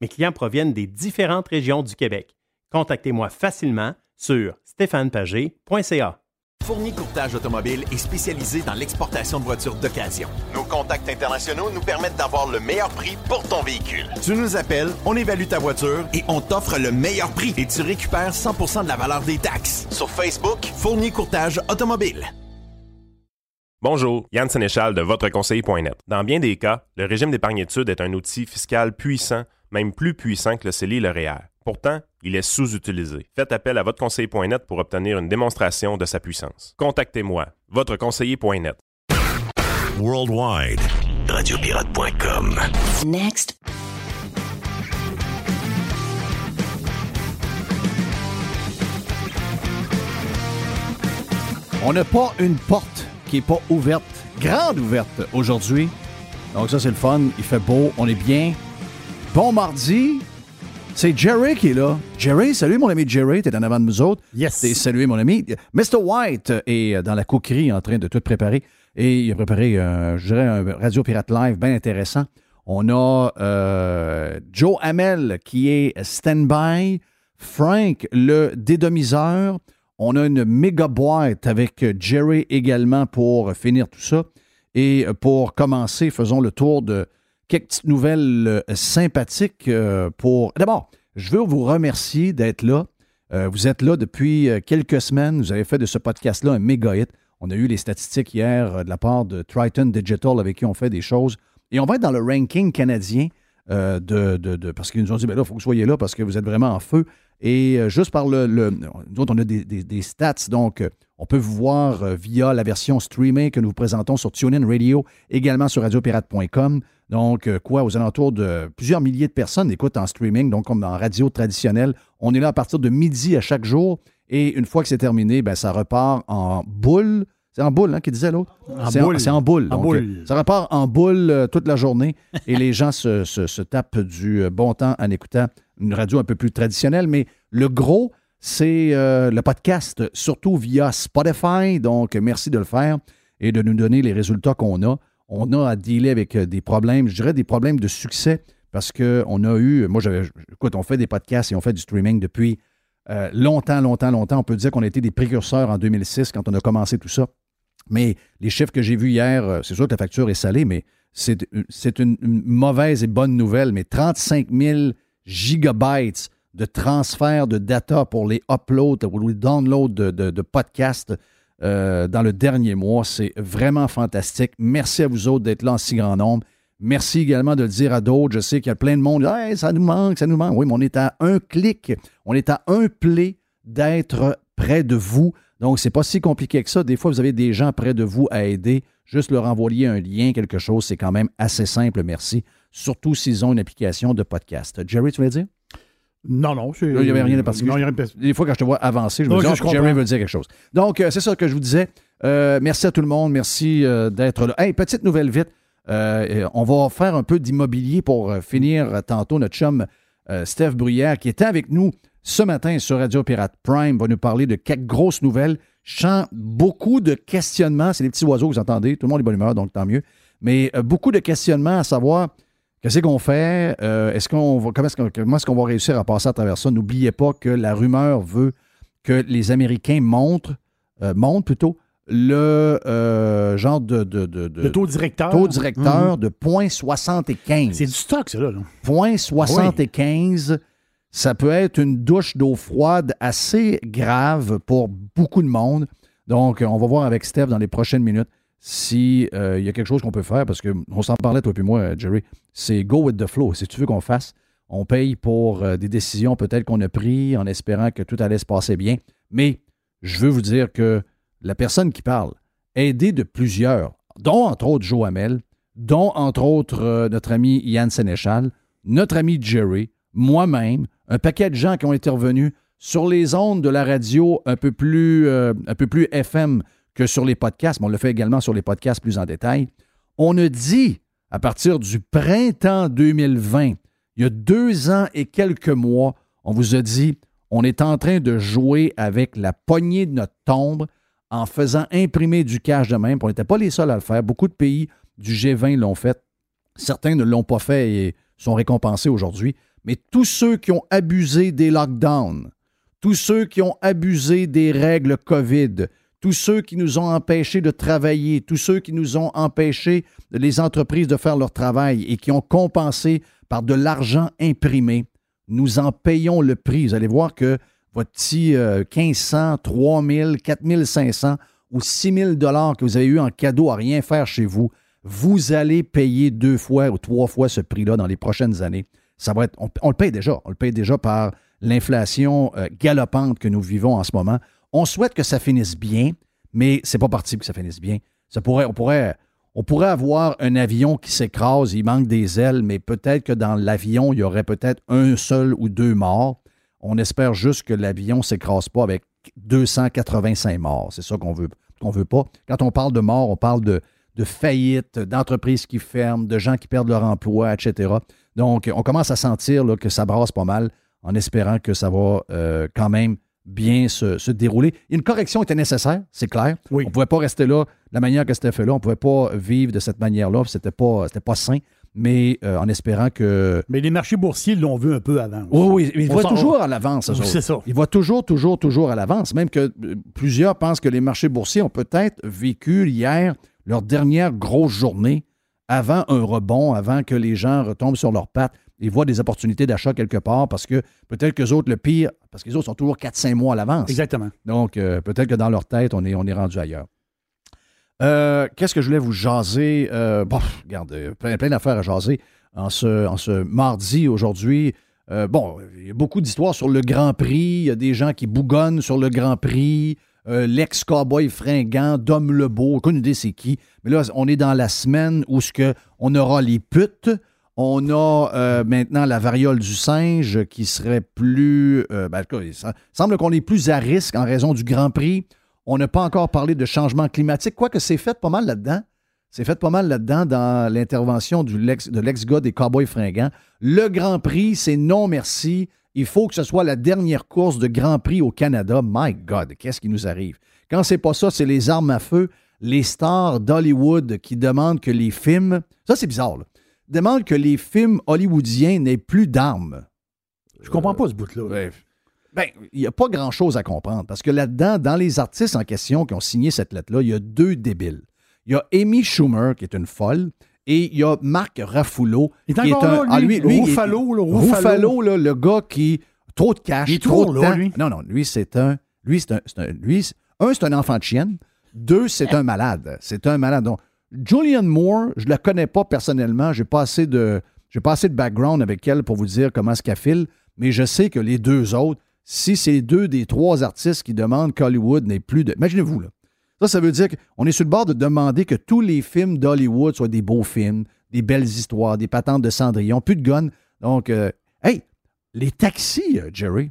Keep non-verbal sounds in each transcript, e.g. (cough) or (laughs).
Mes clients proviennent des différentes régions du Québec. Contactez-moi facilement sur stéphanepagé.ca. Fournier Courtage Automobile est spécialisé dans l'exportation de voitures d'occasion. Nos contacts internationaux nous permettent d'avoir le meilleur prix pour ton véhicule. Tu nous appelles, on évalue ta voiture et on t'offre le meilleur prix et tu récupères 100% de la valeur des taxes. Sur Facebook, Fournier Courtage Automobile. Bonjour, Yann Sénéchal de votreconseiller.net. Dans bien des cas, le régime d'épargne-études est un outil fiscal puissant, même plus puissant que le CELI et le REER. Pourtant, il est sous-utilisé. Faites appel à votreconseiller.net pour obtenir une démonstration de sa puissance. Contactez-moi, votreconseiller.net. Worldwide. Radiopirate.com. Next. On n'a pas une porte qui n'est pas ouverte, grande ouverte aujourd'hui. Donc ça, c'est le fun. Il fait beau, on est bien. Bon mardi. C'est Jerry qui est là. Jerry, salut mon ami Jerry, t'es en avant de nous autres. Yes. T'es salué mon ami. Mr. White est dans la coquerie en train de tout préparer. Et il a préparé, euh, je dirais, un Radio Pirate Live bien intéressant. On a euh, Joe Hamel qui est stand-by. Frank, le dédomiseur. On a une méga boîte avec Jerry également pour finir tout ça. Et pour commencer, faisons le tour de quelques petites nouvelles euh, sympathiques euh, pour. D'abord, je veux vous remercier d'être là. Euh, vous êtes là depuis quelques semaines. Vous avez fait de ce podcast-là un méga hit. On a eu les statistiques hier de la part de Triton Digital avec qui on fait des choses. Et on va être dans le ranking canadien euh, de, de- de- parce qu'ils nous ont dit, ben là, il faut que vous soyez là parce que vous êtes vraiment en feu. Et euh, juste par le, le- Nous autres, on a des, des- stats, donc euh, on peut vous voir via la version streamée que nous vous présentons sur TuneIn Radio, également sur radiopirate.com. Donc, quoi, aux alentours de plusieurs milliers de personnes écoutent en streaming, donc comme en radio traditionnelle. On est là à partir de midi à chaque jour. Et une fois que c'est terminé, ben, ça repart en boule. C'est en boule, hein, qui disait l'autre? C'est en boule. En Donc, boule. euh, ça repart en boule euh, toute la journée et les gens se, se- se tapent du euh, bon temps en écoutant une radio un peu plus traditionnelle. Mais le gros, c'est euh, le podcast, surtout via Spotify. Donc, merci de le faire et de nous donner les résultats qu'on a. On a à dealer avec des problèmes, je dirais des problèmes de succès parce qu'on a eu, moi, j'avais, écoute, on fait des podcasts et on fait du streaming depuis euh, longtemps, longtemps, longtemps. On peut dire qu'on a été des précurseurs en 2006 quand on a commencé tout ça. Mais les chiffres que j'ai vus hier, euh, c'est sûr que la facture est salée, mais c'est c'est une, mauvaise et bonne nouvelle. Mais 35 000 gigabytes de transfert de data pour les uploads ou les downloads de, podcasts euh, dans le dernier mois, c'est vraiment fantastique. Merci à vous autres d'être là en si grand nombre. Merci également de le dire à d'autres. Je sais qu'il y a plein de monde. Hey, ça nous manque, ça nous manque. Oui, mais on est à un clic, on est à un play d'être près de vous. Donc, c'est pas si compliqué que ça. Des fois, vous avez des gens près de vous à aider. Juste leur envoyer un lien, quelque chose, c'est quand même assez simple, merci. Surtout s'ils ont une application de podcast. Jerry, tu voulais dire? Non, non. Là, il n'y avait rien de particulier. Non, il y a rien de. Des fois, quand je te vois avancer, je me dis, ah, je. Jerry veut dire quelque chose. Donc, euh, c'est ça que je vous disais. Euh, merci à tout le monde. Merci euh, d'être là. Hey, petite nouvelle vite. Euh, on va faire un peu d'immobilier pour euh, finir euh, tantôt. Notre chum Steph Bruyère, qui était avec nous ce matin sur Radio Pirate Prime, va nous parler de quelques grosses nouvelles. Sens beaucoup de questionnements. C'est les petits oiseaux que vous entendez. Tout le monde est bonne humeur, donc tant mieux. Mais beaucoup de questionnements à savoir qu'est-ce qu'on fait, est-ce qu'on va, comment est-ce qu'on, est-ce qu'on va réussir à passer à travers ça? N'oubliez pas que la rumeur veut que les Américains montrent, montrent plutôt, le euh, genre de, de, de- de- Le taux directeur. taux directeur de 0,75. C'est du stock, ça, là. là. 0,75, ça peut être une douche d'eau froide assez grave pour beaucoup de monde. Donc, on va voir avec Steph dans les prochaines minutes s'il y a quelque chose qu'on peut faire, parce qu'on s'en parlait, toi et moi, Jerry, c'est go with the flow. Si tu veux qu'on fasse, on paye pour euh, des décisions peut-être qu'on a prises en espérant que tout allait se passer bien. Mais je veux vous dire que la personne qui parle, aidée de plusieurs, dont entre autres Joe Hamel, dont entre autres euh, notre ami Yann Sénéchal, notre ami Jerry, moi-même, un paquet de gens qui ont été revenus sur les ondes de la radio un peu plus, euh, un peu plus FM que sur les podcasts, mais on le fait également sur les podcasts plus en détail. On a dit, à partir du printemps 2020, il y a deux ans et quelques mois, on vous a dit, on est en train de jouer avec la poignée de notre tombe en faisant imprimer du cash de même. On n'était pas les seuls à le faire. Beaucoup de pays du G20 l'ont fait. Certains ne l'ont pas fait et sont récompensés aujourd'hui. Mais tous ceux qui ont abusé des lockdowns, tous ceux qui ont abusé des règles COVID, tous ceux qui nous ont empêchés de travailler, tous ceux qui nous ont empêchés, les entreprises, de faire leur travail et qui ont compensé par de l'argent imprimé, nous en payons le prix. Vous allez voir que votre petit euh, 1500, 3000, 4500 ou 6000 dollars que vous avez eu en cadeau à rien faire chez vous, vous allez payer deux fois ou trois fois ce prix-là dans les prochaines années. Ça va être, on, le paye déjà. On le paye déjà par l'inflation euh, galopante que nous vivons en ce moment. On souhaite que ça finisse bien, mais c'est pas parti que ça finisse bien. Ça pourrait, on pourrait avoir un avion qui s'écrase, il manque des ailes, mais peut-être que dans l'avion, il y aurait peut-être un seul ou deux morts. On espère juste que l'avion ne s'écrase pas avec 285 morts. C'est ça qu'on veut, qu'on veut pas. Quand on parle de morts, on parle de, de faillite, d'entreprises qui ferment, de gens qui perdent leur emploi, etc. Donc, on commence à sentir là, que ça brasse pas mal en espérant que ça va euh, quand même bien se, se dérouler. Une correction était nécessaire, c'est clair. Oui. On ne pouvait pas rester là de la manière que c'était fait là. On ne pouvait pas vivre de cette manière-là. C'était pas, c'était pas sain. Mais euh, en espérant que. Mais les marchés boursiers l'ont vu un peu avant. Oui, oui, mais ils voient toujours à l'avance. Oui, c'est ça. Ils voient toujours, toujours, toujours à l'avance. Même que euh, plusieurs pensent que les marchés boursiers ont peut-être vécu hier leur dernière grosse journée avant un rebond, avant que les gens retombent sur leurs pattes et voient des opportunités d'achat quelque part parce que peut-être que les autres, le pire, parce que les autres sont toujours 4-5 mois à l'avance. Exactement. Donc, euh, peut-être que dans leur tête, on est, on est rendu ailleurs. Euh, Qu'est-ce que je voulais vous jaser? Euh, bon, regarde, euh, plein, plein d'affaires à jaser en ce, mardi aujourd'hui. Euh, bon, il y a beaucoup d'histoires sur le Grand Prix. Il y a des gens qui bougonnent sur le Grand Prix. L'ex-cowboy fringant, Dom Lebeau, aucune idée c'est qui. Mais là, on est dans la semaine où on aura les putes. On a maintenant la variole du singe qui serait plus. euh, ben, il sem- semble qu'on est plus à risque en raison du Grand Prix. On n'a pas encore parlé de changement climatique, quoique c'est fait pas mal là-dedans. C'est fait pas mal là-dedans dans l'intervention de l'ex-gars des Cowboys fringants. Le Grand Prix, c'est non merci. Il faut que ce soit la dernière course de Grand Prix au Canada. My God, qu'est-ce qui nous arrive? Quand c'est pas ça, c'est les armes à feu, les stars d'Hollywood qui demandent que les films. Ça, c'est bizarre, là. Demandent que les films hollywoodiens n'aient plus d'armes. Je comprends pas ce bout-là. Ouais. Ben, il n'y a pas grand-chose à comprendre parce que là-dedans, dans les artistes en question qui ont signé cette lettre-là, il y a deux débiles. Il y a Amy Schumer, qui est une folle, et il y a Marc Il est qui encore est un. là, ah, lui. Ruffalo, Ruffalo. Ruffalo, là, le gars qui. Trop de cash, Il est trop de là, temps. lui. Non, non, lui, c'est un. Lui, c'est un. c'est un- lui, c'est- un, c'est un enfant de chienne. Deux, c'est un malade. C'est un malade. Donc, Julianne Moore, je la connais pas personnellement. J'ai pas assez de. J'ai pas assez de background avec elle pour vous dire comment ce qu'elle file, mais je sais que les deux autres, si c'est deux des trois artistes qui demandent qu'Hollywood n'ait plus de. Imaginez-vous, là. Ça, ça veut dire qu'on est sur le bord de demander que tous les films d'Hollywood soient des beaux films, des belles histoires, des patentes de Cendrillon, plus de guns. Donc, euh, hey, les taxis, euh, Jerry,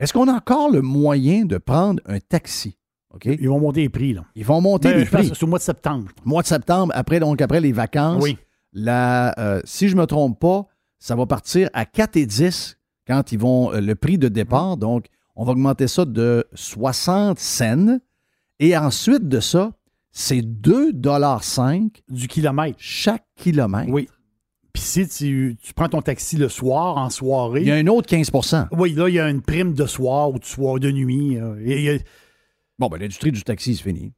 est-ce qu'on a encore le moyen de prendre un taxi? OK? Ils vont monter les prix, là. Ils vont monter Ben, les je prix. c'est au mois de septembre. Mois de septembre, après, donc après les vacances, Oui. la, euh, si je ne me trompe pas, ça va partir à 4 et 10 quand ils vont euh, le prix de départ. Mhm. Donc, on va augmenter ça de 60 cents. Et ensuite de ça, c'est 2,5 Du kilomètre. chaque kilomètre. Oui. Puis si tu, tu prends ton taxi le soir, en soirée. Il y a un autre 15% Oui, là, il y a une prime de soir ou de soir de nuit. euh, et Bon, ben, l'industrie du taxi, c'est fini.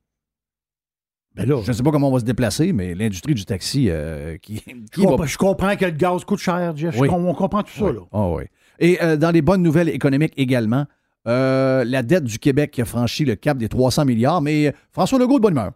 ben là, Je ne sais pas comment on va se déplacer, mais l'industrie du taxi euh, qui, je, va comprends, je comprends que le gaz coûte cher, Jeff. Je Oui. on comprend tout ça, Oui. là. Ah oui. Et euh, dans les bonnes nouvelles économiques également, euh, la dette du Québec qui a franchi le cap des 300 milliards, mais euh, François Legault est de bonne humeur.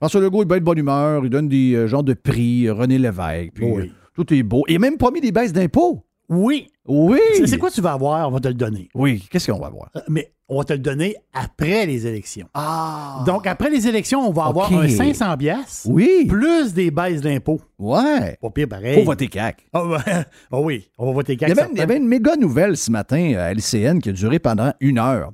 François Legault est bien de bonne humeur, il donne des genres de prix, René Lévesque, puis Oui. tout est beau. Il a même promis des baisses d'impôts. Oui. Oui. C'est- quoi tu vas avoir? On va te le donner. Oui, qu'est-ce qu'on va voir? Euh, Mais on va te le donner après les élections. Ah. Donc, après les élections, on va avoir un 500 piastres Oui. plus des baisses d'impôts. Ouais. Pas pire, pareil. Faut voter CAC. Ah ouais. (laughs) Ah oui, on va voter Il y, CAQ. avait, il y avait une méga nouvelle ce matin à LCN qui a duré pendant une heure.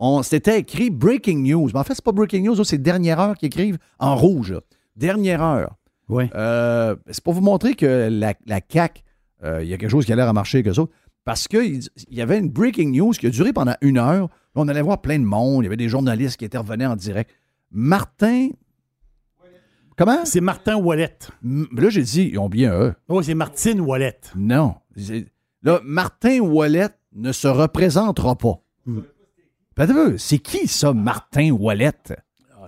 On C'était écrit Breaking News. Mais en fait, c'est pas Breaking News, c'est Dernière Heure qui écrivent en rouge. Dernière Heure. Oui. Euh, c'est pour vous montrer que la, la CAQ, euh, il y a quelque chose qui a l'air à marcher que ça. Parce qu'il il y avait une breaking news qui a duré pendant une heure. On allait voir plein de monde. Il y avait des journalistes qui intervenaient en direct. Martin. Comment? C'est Martin Wallet. Là, j'ai dit, ils ont bien eux. Oh, c'est Martine Wallet. Non. Là, Martin Wallet ne se représentera pas. Vu, c'est qui ça, Martin Wallet?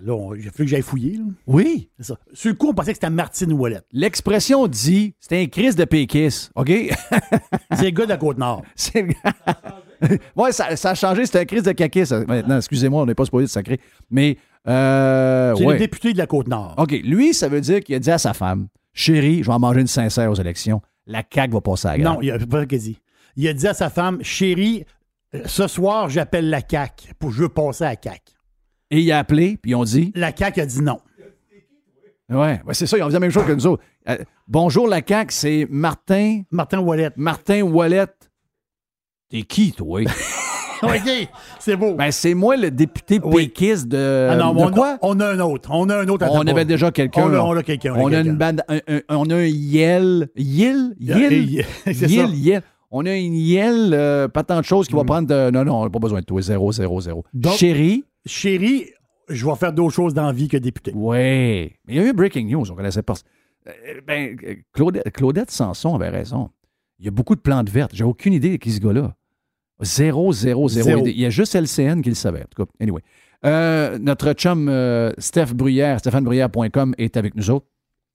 Là, on- il a fallu que j'aille fouiller. là. Oui. C'est ça. Sur le coup, on pensait que c'était Martine Wallet. L'expression dit, c'est un crise de péquis. OK? (laughs) C'est le gars de la Côte-Nord. (laughs) C'est- (laughs) ouais, ça, ça a changé. C'était un crise de caquet, ça. Maintenant, excusez-moi, on n'est pas supposé de sacré. Mais, euh, C'est ouais. le député de la Côte-Nord. OK, lui, ça veut dire qu'il a dit à sa femme Chérie, je vais en manger une sincère aux élections. La CAQ va passer à la. Non, il a pas qu'il dit. Il a dit à sa femme Chérie, euh, ce soir, j'appelle la CAQ pour je veux passer à la CAQ. Et il a appelé, puis ils ont dit La CAQ a dit non. Ouais, ouais, c'est ça, ils ont dit la même chose que nous autres. Euh, bonjour, la CAQ, c'est Martin, Martin Wallet. Martin Wallet. T'es qui, toi? (laughs) (laughs) OK, c'est beau. ben, c'est moi le député Oui. péquiste de. Ah non, de on, quoi? A, on a un autre. On a un autre. On avait déjà quelqu'un. On a, là. on a quelqu'un. On a une bande, un- un- on a un Yel. Yel? (laughs) Yel? Yel, Yel. On a une Yel, euh, pas tant de choses qui va prendre de. Non, non, on n'a pas besoin de toi. Zéro, zéro, zéro. Donc- Chérie. Chérie, je vais faire d'autres choses dans la vie que député. Mais il y a eu breaking news, on connaissait pas. Euh, ben, Claudette, Claudette Sanson avait raison. Il y a beaucoup de plantes vertes. J'ai aucune idée de qui ce gars-là. Zéro, zéro, zéro. Il y a juste LCN qui le savait. En tout cas, anyway. Euh, notre chum euh, Steph Bruyère, stéphanebruyère.com est avec nous autres.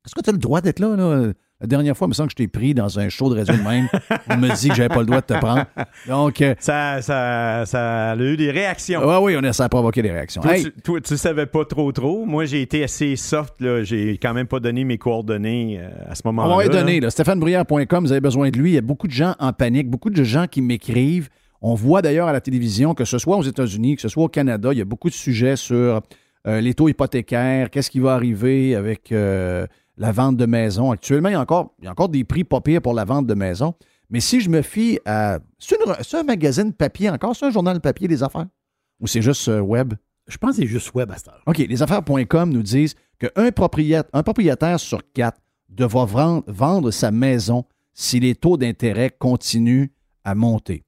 Est-ce que tu as le droit d'être là, là? La dernière fois, il me semble que je t'ai pris dans un show de radio de même. (laughs) On me dit que j'avais pas le droit de te prendre. Donc, euh, Ça, ça, ça a eu des réactions. ouais, oui, on a, ça a provoqué des réactions. Toi, Hey, tu, toi, tu savais pas trop trop. Moi, j'ai été assez soft. Là. J'ai quand même pas donné mes coordonnées euh, à ce On moment-là. va lui là. donner. Là. StéphaneBruyère.com, vous avez besoin de lui. Il y a beaucoup de gens en panique, beaucoup de gens qui m'écrivent. On voit d'ailleurs à la télévision, que ce soit aux États-Unis, que ce soit au Canada, il y a beaucoup de sujets sur euh, les taux hypothécaires, qu'est-ce qui va arriver avec la vente de maisons. Actuellement, il y, a encore, il y a encore des prix pas pires pour la vente de maisons. Mais si je me fie à... C'est, un magazine papier encore? C'est un journal papier des affaires? Ou c'est juste euh, web? Je pense que c'est juste web à cette heure. OK, lesaffaires.com nous disent qu'un propriétaire, un propriétaire sur quatre devra vendre, vendre sa maison si les taux d'intérêt continuent à monter.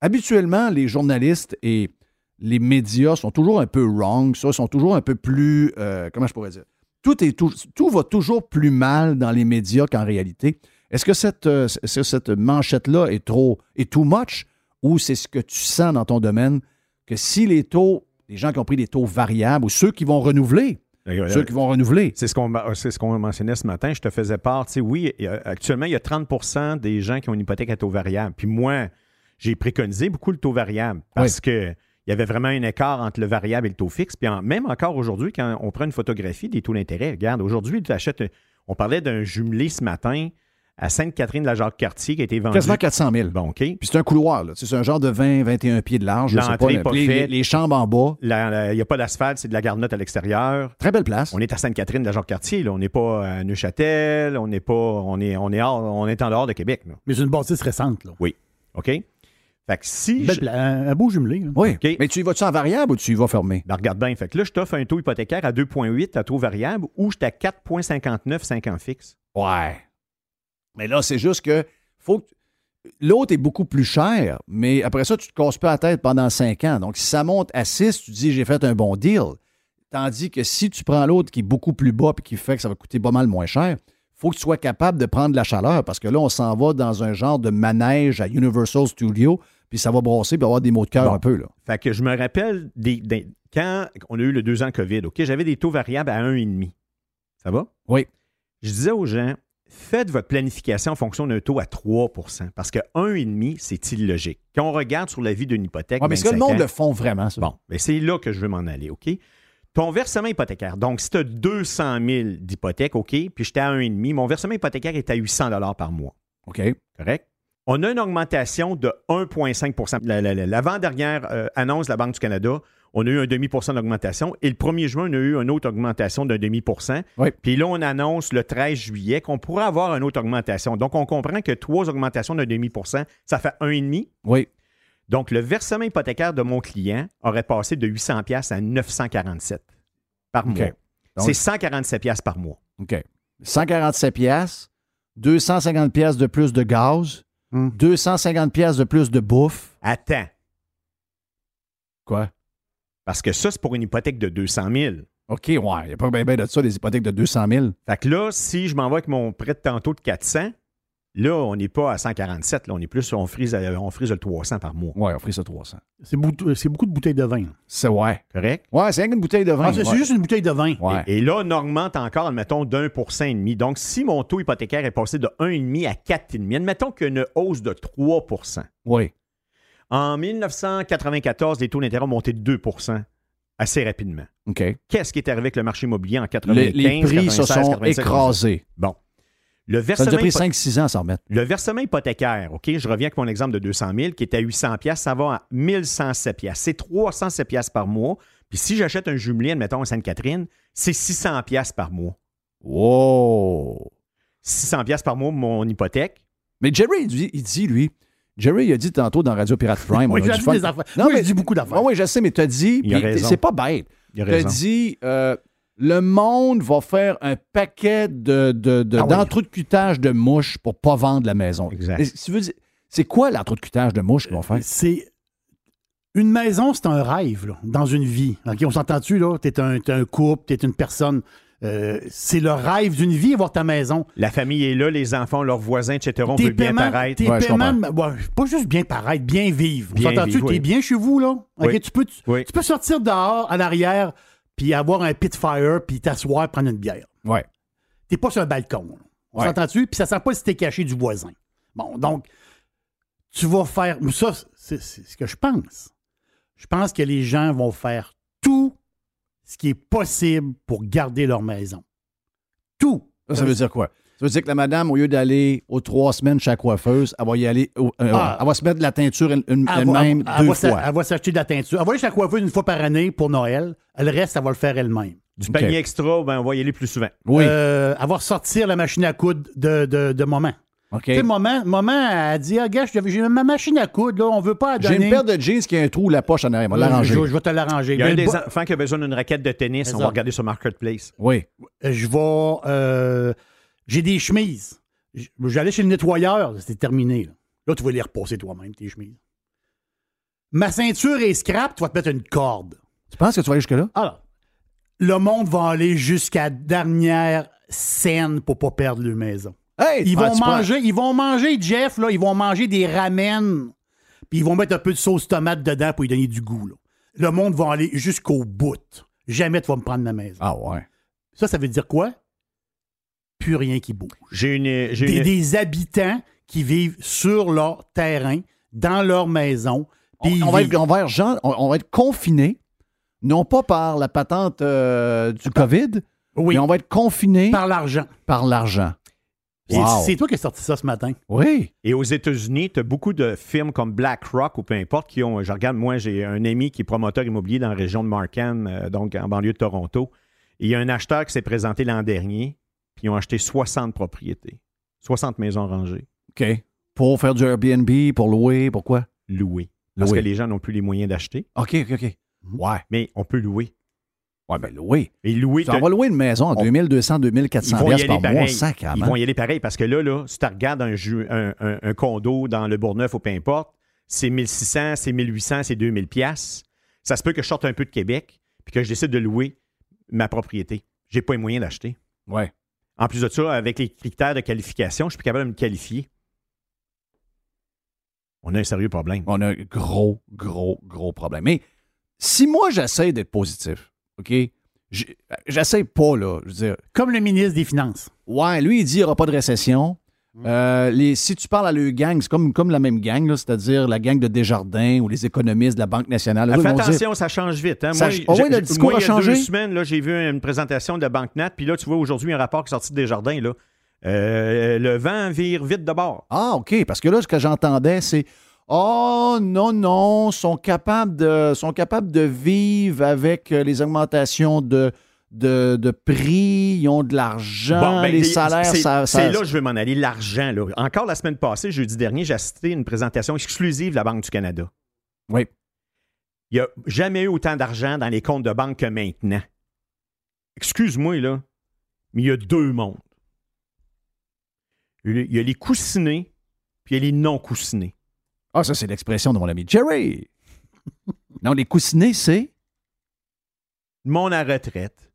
Habituellement, les journalistes et les médias sont toujours un peu wrong, ça, sont toujours un peu plus, euh, comment je pourrais dire, tout, est tout, tout va toujours plus mal dans les médias qu'en réalité. Est-ce que cette, euh, est-ce que cette manchette-là est trop, est too much ou c'est ce que tu sens dans ton domaine que si les taux, les gens qui ont pris des taux variables ou ceux qui vont renouveler, Euh, ceux qui vont renouveler, C'est ce qu'on ce qu'on mentionnait ce matin. Je te faisais part. Tu sais, oui, actuellement, il y a 30% des gens qui ont une hypothèque à taux variable. Puis moi, j'ai préconisé beaucoup le taux variable parce que il y avait vraiment un écart entre le variable et le taux fixe. Puis en- même encore aujourd'hui, quand on prend une photographie des taux d'intérêt, regarde, aujourd'hui, tu achètes. un- On parlait d'un jumelé ce matin à Sainte-Catherine de la Jacques-Cartier qui a été vendu. quasiment 400 000. Bon, OK. Puis c'est un couloir, là. C'est un genre de 20, 21 pieds de large. Je sais pas, pas les, faite. les chambres en bas. Il n'y a pas d'asphalte, c'est de la garnotte à l'extérieur. Très belle place. On est à Sainte-Catherine de la Jacques-Cartier. là. On n'est pas à Neuchâtel. On n'est pas. On est, on est, hors- on est en dehors de Québec. là. Mais c'est une bâtisse récente. Là. OK? Fait que si. Je- un, un beau jumelé. là. Oui. OK. Mais tu y vas-tu en variable ou tu y vas fermé? Ben, regarde bien. Fait que là, je t'offre un taux hypothécaire à 2,8 à taux variable ou je suis à 4,59 5 ans fixe. Ouais. Mais là, c'est juste que faut que- L'autre est beaucoup plus cher, mais après ça, tu te casses pas la tête pendant 5 ans. Donc, si ça monte à 6, tu dis j'ai fait un bon deal. Tandis que si tu prends l'autre qui est beaucoup plus bas et qui fait que ça va coûter pas mal moins cher, faut que tu sois capable de prendre la chaleur parce que là, on s'en va dans un genre de manège à Universal Studios, puis ça va brasser puis avoir des mots de cœur Bon. un peu. Là. Fait que je me rappelle des, des- quand on a eu le deux ans COVID, OK, j'avais des taux variables à 1,5. Ça va? Oui. Je disais aux gens, faites votre planification en fonction d'un taux à 3% parce que 1,5, c'est illogique. Quand on regarde sur la vie d'une hypothèque, Ouais, mais est-ce que le 25 monde ans- le font vraiment, ça? Bon, mais c'est là que je veux m'en aller, OK? Ton versement hypothécaire. Donc, si tu as 200 000 d'hypothèque, OK, puis j'étais à 1,5, mon versement hypothécaire est à 800 par mois. OK. Correct? On a une augmentation de 1,5 La- la- la- L'avant-dernière euh, annonce de la Banque du Canada, on a eu un demi pour cent d'augmentation. Et le 1er juin, on a eu une autre augmentation d'un demi pour cent. Oui. Puis là, on annonce le 13 juillet qu'on pourrait avoir une autre augmentation. Donc, on comprend que trois augmentations d'un demi pour cent, ça fait 1,5 Oui. donc, le versement hypothécaire de mon client aurait passé de 800 pièces à 947 par mois. C'est 147 pièces par mois. OK. 147 pièces, 250 pièces de plus de gaz, Hum. 250 pièces de plus de bouffe. Attends, Quoi? parce que ça, c'est pour une hypothèque de 200 000. OK, ouais. Il n'y a pas bien ben de ça, des hypothèques de 200 000. Fait que là, si je m'en vais avec mon prêt de tantôt de 400, là, on n'est pas à 147. Là, on est plus, on frise, à- on frise le 300 par mois. Ouais, on ferait ça 300. C'est beaucoup, c'est beaucoup de bouteilles de vin. C'est ouais. Correct? Ouais, c'est rien qu'une bouteille de vin. Ah, c'est ouais. juste une bouteille de vin. Ouais. Et, et là, on augmente encore, admettons, d'un pour cent et demi. Donc, si mon taux hypothécaire est passé de 1,5 à 4,5, admettons qu'il y a une hausse de 3% Oui. En 1994, les taux d'intérêt ont monté de 2% assez rapidement. OK. Qu'est-ce qui est arrivé avec le marché immobilier en Les, 95, les prix se 96, sont 97, écrasés. Bon. Le Ça a versement, pris hypo- 5-6 ans à s'en remettre. le versement hypothécaire, OK, je reviens avec mon exemple de 200 000 qui est à 800 pièces, ça va à 1107 pièces. C'est 307 pièces par mois. Puis si j'achète un jumelé, admettons à Sainte-Catherine, c'est 600 pièces par mois. Wow! 600 pièces par mois, mon hypothèque. Mais Jerry, il dit, il dit, lui, Jerry, il a dit tantôt dans Radio Pirate Prime. (laughs) Oui, on a dit des affaires. Non, Moi, mais- je dis beaucoup d'affaires. Oui, oui, je sais, mais tu as dit, Il c'est pas bête. Il a Tu as dit, euh, le monde va faire un paquet de, de, de- Ah oui. de mouches pour pas vendre la maison. Exact. Si tu C'est quoi l'entrecutage de mouches qu'ils vont faire? C'est. Une maison, c'est un rêve, là, dans une vie. OK, on s'entend-tu, là? T'es un, t'es un couple, t'es une personne. euh, c'est le rêve d'une vie, avoir ta maison. La famille est là, les enfants, leurs voisins, etc. On Tes veut bien paraître. tes Ouais, de- ouais, pas juste bien paraître, bien vivre. On Bien s'entend-tu? vivre, T'es oui. bien chez vous, là? OK, Oui. tu, peux, tu, Oui. tu peux sortir dehors, à l'arrière, puis avoir un pit fire, puis t'asseoir, prendre une bière. Ouais. T'es pas sur un balcon. là. On Ouais. s'entend-tu? Puis ça sent pas si t'es caché du voisin. Bon, donc, tu vas faire. Ça, c'est c'est ce que je pense. Je pense que les gens vont faire tout ce qui est possible pour garder leur maison. Tout. Ça, ça veut dire quoi? Ça veut dire que la madame, au lieu d'aller aux trois semaines chez la coiffeuse, elle va y aller. au- euh, Ah. elle va se mettre de la teinture elle- une- Elle elle-même elle deux va fois. Elle va s'acheter de la teinture. Elle va aller chez la coiffeuse une fois par année pour Noël. Le reste, elle va le faire elle-même. Du OK. panier extra, ben, on va y aller plus souvent. Oui. Euh, elle va sortir la machine à coudre de, de, de maman. OK. Tu sais, maman, maman, elle dit Ah, gars, j'ai ma machine à coudre, là, on veut pas la J'ai une paire de jeans qui a un trou ou la poche en arrière. On va Euh, l'arranger. Je, je vais te l'arranger. Il y a Mais un des enfants qui a besoin d'une raquette de tennis, on va regarder sur Marketplace. Oui. je vais. euh, j'ai des chemises. J'allais chez le nettoyeur, c'était terminé. Là. Là, tu vas les repasser toi-même, tes chemises. Ma ceinture est scrap, tu vas te mettre une corde. Tu penses que tu vas aller jusque-là? Alors, le monde va aller jusqu'à dernière scène pour pas perdre leur maison. Hey, Ils vont prends- manger, ils vont manger, Jeff, là, ils vont manger des ramen, puis ils vont mettre un peu de sauce tomate dedans pour lui donner du goût. là. Le monde va aller jusqu'au bout. Jamais tu vas me prendre ma maison. Ah ouais. Ça, ça veut dire quoi? Plus rien qui bouge. J'ai une. j'ai Des, une- des habitants qui vivent sur leur terrain, dans leur maison. On, va être, on va être gens- on- on va être confinés, non pas par la patente euh, du COVID, oui, mais on va être confinés par, par l'argent. l'argent. C'est- Wow. C'est toi qui as sorti ça ce matin. Oui. Et aux États-Unis, tu as beaucoup de firmes comme BlackRock ou peu importe qui ont. Je regarde, moi, j'ai un ami qui est promoteur immobilier dans la région de Markham, euh, donc en banlieue de Toronto. Et il y a un acheteur qui s'est présenté l'an dernier, puis ils ont acheté 60 propriétés. 60 maisons rangées, OK. Pour faire du Airbnb, pour louer, pourquoi? louées. Parce Louer. que les gens n'ont plus les moyens d'acheter, OK, OK, OK. Ouais. mais on peut louer. Ouais, ben louer. Et louer, Tu vas louer une maison à On- 2200, 2400 Ils vont y piastres par mois, sacrément. Ils vont y aller pareil parce que là, là si tu regardes un, ju- un, un- un condo dans le Bourgneuf ou peu importe, c'est 1600, c'est 1800, c'est 2000 pièces. Ça se peut que je sorte un peu de Québec puis que je décide de louer ma propriété. J'ai pas les moyens d'acheter. Ouais. En plus de ça, avec les critères de qualification, je suis plus capable de me qualifier. On a un sérieux problème. On a un gros, gros, gros problème. Mais si moi, j'essaie d'être positif, OK? J'essaie pas, là. Je veux dire, Comme le ministre des Finances. ouais, lui, il dit qu'il n'y aura pas de récession. Euh, les, si tu parles à le gang, c'est comme, comme la même gang, c'est-à-dire la gang de Desjardins ou les économistes de la Banque nationale. Ah, Fais dire- attention, ça change vite. Hein. Ça Moi, Ah oui, le discours moi, a il y changé? deux semaines, j'ai vu une présentation de BancNat, puis là, tu vois, aujourd'hui, a un rapport qui est sorti des jardins. Là. Euh, le vent vire vite de bord. Ah, OK. Parce que là, ce que j'entendais, c'est Oh non, non, sont capables de, sont capables de vivre avec euh, les augmentations de, de, de prix, ils ont de l'argent, Bon, ben, les salaires, ça. c'est là que je veux m'en aller, l'argent. Là. Encore la semaine passée, jeudi dernier, j'ai assisté à une présentation exclusive de la Banque du Canada. Oui. Il n'y a jamais eu autant d'argent dans les comptes de banque que maintenant. Excuse-moi, là, mais il y a deux mondes. Il y a les coussinés, puis il y a les non-coussinés. Ah, ça, c'est l'expression de mon ami Jerry. (laughs) non, les coussinets, c'est? Le monde à retraite,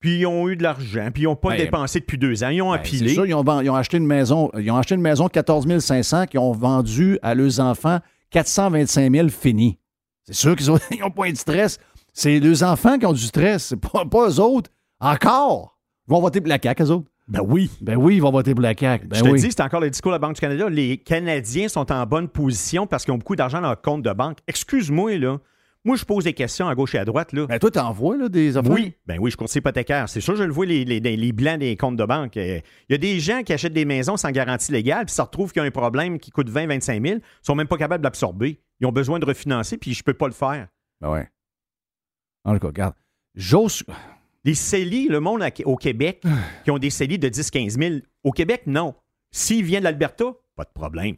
puis ils ont eu de l'argent, puis ils n'ont pas Ben, dépensé depuis deux ans. Ils ont Ben, appilé. c'est ça, ils ont, vend- ils ont acheté une maison, ils ont acheté une maison 14 500 qu'ils ont vendu à leurs enfants 425 000 fini. C'est sûr qu'ils n'ont (laughs) pas eu de stress. C'est leurs enfants qui ont du stress, c'est pas, pas eux autres. Encore! Ils vont voter pour la CAQ, eux autres. Ben oui. Ben oui, ils vont voter pour la CAQ. Ben je te oui. dis, c'est encore le discours de la Banque du Canada. Les Canadiens sont en bonne position parce qu'ils ont beaucoup d'argent dans leur compte de banque. Excuse-moi, là. Moi, je pose des questions à gauche et à droite, là. Ben toi, t'en vois là, des affaires? Oui, ben oui, je courtier hypothécaire. C'est sûr, je le vois, les, les, les blancs des comptes de banque. Euh, Il y a des gens qui achètent des maisons sans garantie légale, puis ça retrouve qu'il y a un problème qui coûte 20 25 000, ils sont même pas capables d'absorber. Ils ont besoin de refinancer, puis je peux pas le faire. Ben ouais. En tout cas, regarde. J'ose. (sighs) Les CELI, le monde à- au Québec, (sighs) qui ont des CELI de 10-15 000, au Québec, non. S'ils viennent de l'Alberta, pas de problème.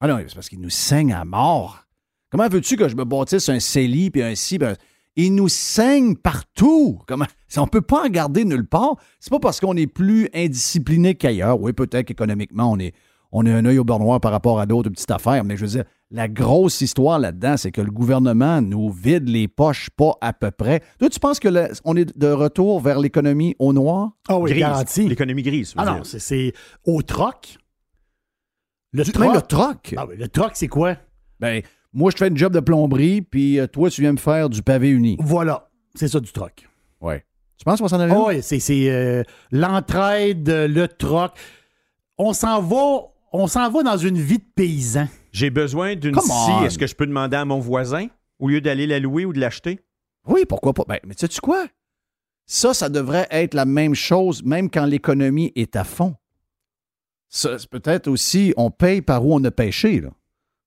Ah non, c'est parce qu'ils nous saignent à mort. Comment veux-tu que je me bâtisse un CELI puis un CI? Ben, ils nous saignent partout. Comment? Si on ne peut pas en garder nulle part, c'est pas parce qu'on est plus indiscipliné qu'ailleurs. Oui, peut-être qu'économiquement, on est, on a un œil au beurre noir par rapport à d'autres petites affaires, mais je veux dire, la grosse histoire là-dedans, c'est que le gouvernement nous vide les poches pas à peu près. Toi, tu penses que le- on est de retour vers l'économie au noir? Ah oui, garanti. L'économie grise. Ah non, dire. c'est- c'est au troc. Le troc. le troc. Ah oui, le troc, c'est quoi? Ben, moi, je fais une job de plomberie, puis euh, toi, tu viens me faire du pavé uni. Voilà. C'est ça du troc. Ouais. Tu penses qu'on s'en? Ah oui, c'est c'est, euh, l'entraide, le troc. On s'en va, on s'en va dans une vie de paysan. J'ai besoin d'une scie. Est-ce que je peux demander à mon voisin au lieu d'aller la louer ou de l'acheter? Oui, pourquoi pas? Ben, mais sais-tu quoi? Ça, ça devrait être la même chose, même quand l'économie est à fond. Ça, c'est peut-être aussi, on paye par où on a pêché. Là.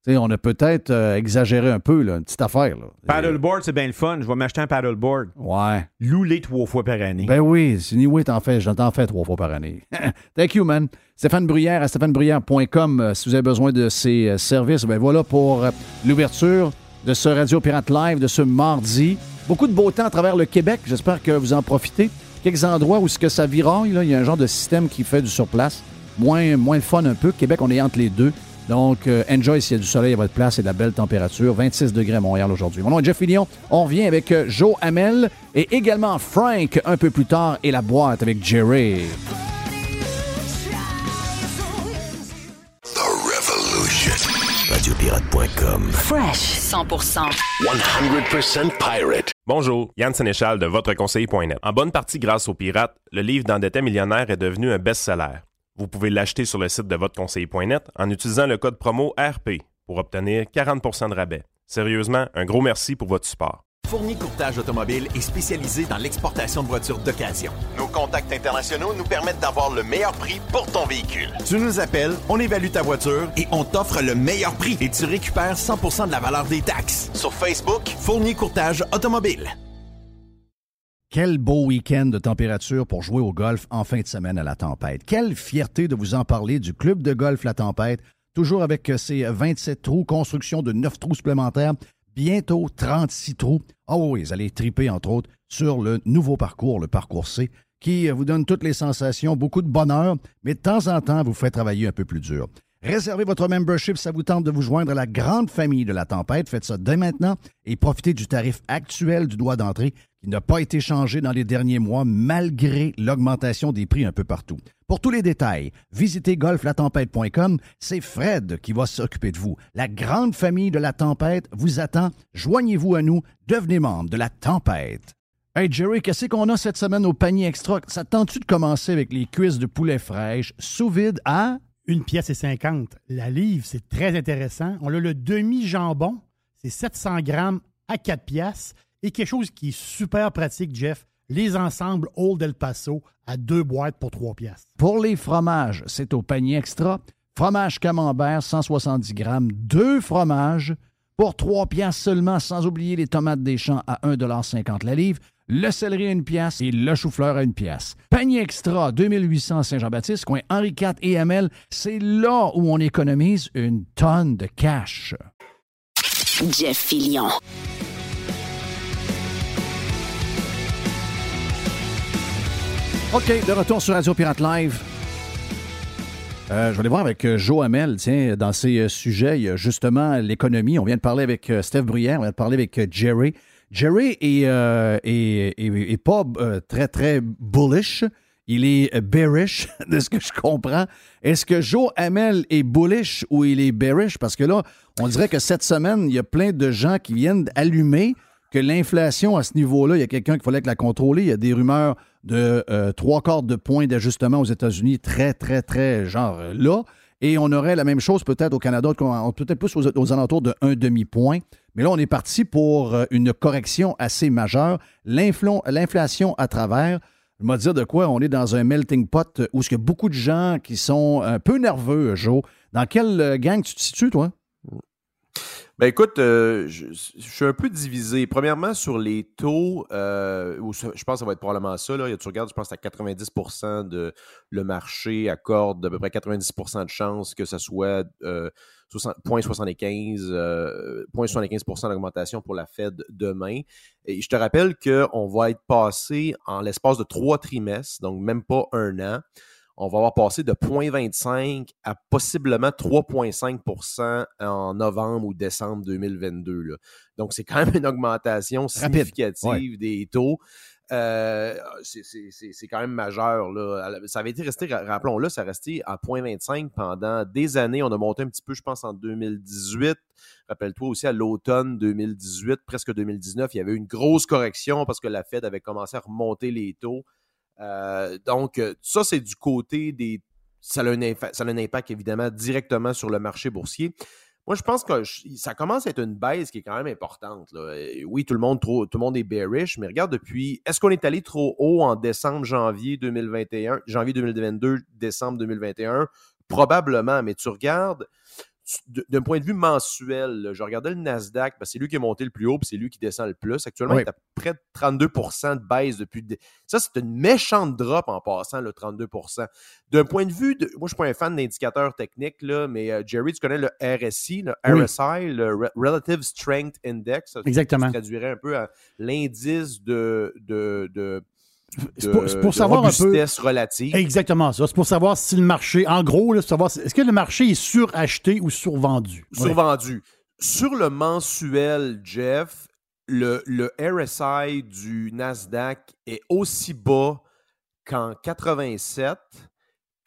On a peut-être euh, exagéré un peu, là, une petite affaire. Là. Paddleboard, c'est bien le fun. Je vais m'acheter un paddleboard. Ouais. Loue-les trois fois par année. Ben oui, si anyway, t'en fais, j'en t'en fais trois fois par année. (laughs) Thank you, man. Stéphane Bruyère à stéphanebruyère.com euh, si vous avez besoin de ces euh, services. Ben voilà pour euh, l'ouverture de ce Radio Pirate Live de ce mardi. Beaucoup de beau temps à travers le Québec. J'espère que vous en profitez. Quelques endroits où ce que ça viraille, il y a un genre de système qui fait du surplace. Moins, moins le fun un peu. Québec, on est entre les deux. Donc, euh, enjoy s'il y a du soleil à votre place et de la belle température. 26 degrés à Montréal aujourd'hui. Mon nom est Jeff Fillion. On revient avec euh, Joe Hamel et également Frank un peu plus tard et la boîte avec Jerry. The Revolution. Radiopirate.com. Fresh 100%. 100% pirate. Bonjour, Yann Sénéchal de votreconseiller.net. En bonne partie grâce aux pirates, le livre d'Endetté millionnaire est devenu un best-seller. Vous pouvez l'acheter sur le site de votreconseiller.net en utilisant le code promo RP pour obtenir 40% de rabais. Sérieusement, un gros merci pour votre support. Fournier Courtage Automobile est spécialisé dans l'exportation de voitures d'occasion. Nos contacts internationaux nous permettent d'avoir le meilleur prix pour ton véhicule. Tu nous appelles, on évalue ta voiture et on t'offre le meilleur prix et tu récupères 100% de la valeur des taxes. Sur Facebook, Fournier Courtage Automobile. Quel beau week-end de température pour jouer au golf en fin de semaine à la tempête. Quelle fierté de vous en parler du club de golf La Tempête, toujours avec euh, ses 27 trous, construction de 9 trous supplémentaires, bientôt 36 trous. Ah oui, vous allez triper entre autres sur le nouveau parcours, le parcours C, qui euh, vous donne toutes les sensations, beaucoup de bonheur, mais de temps en temps vous fait travailler un peu plus dur. Réservez votre membership, ça vous tente de vous joindre à la grande famille de la tempête. Faites ça dès maintenant et profitez du tarif actuel du droit d'entrée qui n'a pas été changé dans les derniers mois malgré l'augmentation des prix un peu partout. Pour tous les détails, visitez golflatempête.com. C'est Fred qui va s'occuper de vous. La grande famille de la tempête vous attend. Joignez-vous à nous. Devenez membre de la tempête. Hey Jerry, qu'est-ce qu'on a cette semaine au panier extra? Ça tente-tu de commencer avec les cuisses de poulet fraîche sous vide à Une pièce et 50. La livre, c'est très intéressant. On a le demi-jambon, c'est 700 grammes à 4 pièces. Et quelque chose qui est super pratique, Jeff, les ensembles Old El Paso à deux boîtes pour 3 pièces. Pour les fromages, c'est au panier extra. Fromage camembert, 170 grammes, deux fromages pour 3 piastres seulement, sans oublier les tomates des champs à 1,50 la livre, le céleri à une pièce et le chou-fleur à une pièce. Panier extra, 2800 Saint-Jean-Baptiste, coin Henri IV et ML, c'est là où on économise une tonne de cash. Jeff Fillion. OK, de retour sur Radio Pirate Live. Euh, je aller voir avec euh, Joe Hamel. Tiens, dans ces euh, sujets, il y a justement l'économie. On vient de parler avec Steph Bruyère, on vient de parler avec Jerry. Jerry est, est- pas très, très bullish. Il est bearish, (laughs) de ce que je comprends. Est-ce que Joe Hamel est bullish ou il est bearish? Parce que là, on dirait que cette semaine, il y a plein de gens qui viennent allumer que l'inflation à ce niveau-là, il y a quelqu'un qu'il fallait que la contrôler. Il y a des rumeurs de euh, trois quarts de points d'ajustement aux États-Unis, très, très, très, genre euh, là. Et on aurait la même chose peut-être au Canada, peut-être plus aux, alentours de un demi-point. Mais là, on est parti pour euh, une correction assez majeure. L'inflation à travers, je vais dire de quoi, on est dans un melting pot où il y a beaucoup de gens qui sont un peu nerveux, Joe. Dans quelle gang tu te situes, toi? Ben écoute, euh, je, suis un peu divisé. Premièrement, sur les taux, euh, ça- je pense que ça va être probablement ça. Là. Tu regardes, je pense à 90% de le marché accorde à peu près 90% de chances que ce soit euh, 60 0,75 euh, 0,75 d'augmentation pour la Fed demain. Et je te rappelle qu'on va être passé en l'espace de trois trimestres, donc même pas un an on va avoir passé de 0,25 à possiblement 3,5% en novembre ou décembre 2022. là. Donc, c'est quand même une augmentation significative ouais. des taux. Euh, c'est- quand même majeur. Là. Ça avait été resté, ra- rappelons-le, ça resté à 0,25 pendant des années. On a monté un petit peu, je pense, en 2018. Rappelle-toi aussi à l'automne 2018, presque 2019, il y avait eu une grosse correction parce que la Fed avait commencé à remonter les taux. Euh, donc, euh, ça, c'est du côté des. Ça a, un ça a un impact évidemment directement sur le marché boursier. Moi, je pense que ça commence à être une baisse qui est quand même importante. Oui, tout le monde tout le monde est bearish, mais regarde depuis. Est-ce qu'on est allé trop haut en décembre, janvier 2021, janvier 2022, décembre 2021? Probablement, mais tu regardes d'un point de vue mensuel, là, je regardais le Nasdaq, ben, c'est lui qui est monté le plus haut, puis c'est lui qui descend le plus. Actuellement, Oui. il est à près de 32% de baisse depuis. Ça, c'est une méchante drop en passant, le 32% D'un point de vue, de, moi, je suis pas un fan d'indicateurs techniques, là, mais euh, Jerry, tu connais le RSI, le Oui. RSI, le Re- Relative Strength Index. Ça, Exactement. Ça traduirait un peu à l'indice de, de, de, C'est pour- c'est pour de savoir un peu- relative. Exactement ça. C'est pour savoir si le marché, en gros, là, savoir si- est-ce que le marché est suracheté ou survendu? Ouais. survendu. Sur le mensuel, Jeff, le, le RSI du Nasdaq est aussi bas qu'en 87,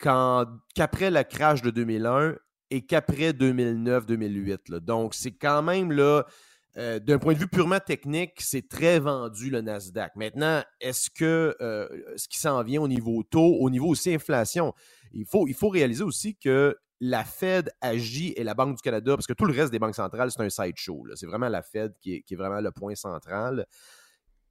qu'en- qu'après le crash de 2001 et qu'après 2009-2008. là. Donc, c'est quand même là. Euh, D'un point de vue purement technique, c'est très vendu le Nasdaq. Maintenant, est-ce que euh, ce qui s'en vient au niveau taux, au niveau aussi inflation, il faut, réaliser aussi que la Fed agit et la Banque du Canada, parce que tout le reste des banques centrales, c'est un sideshow. C'est vraiment la Fed qui est vraiment le point central.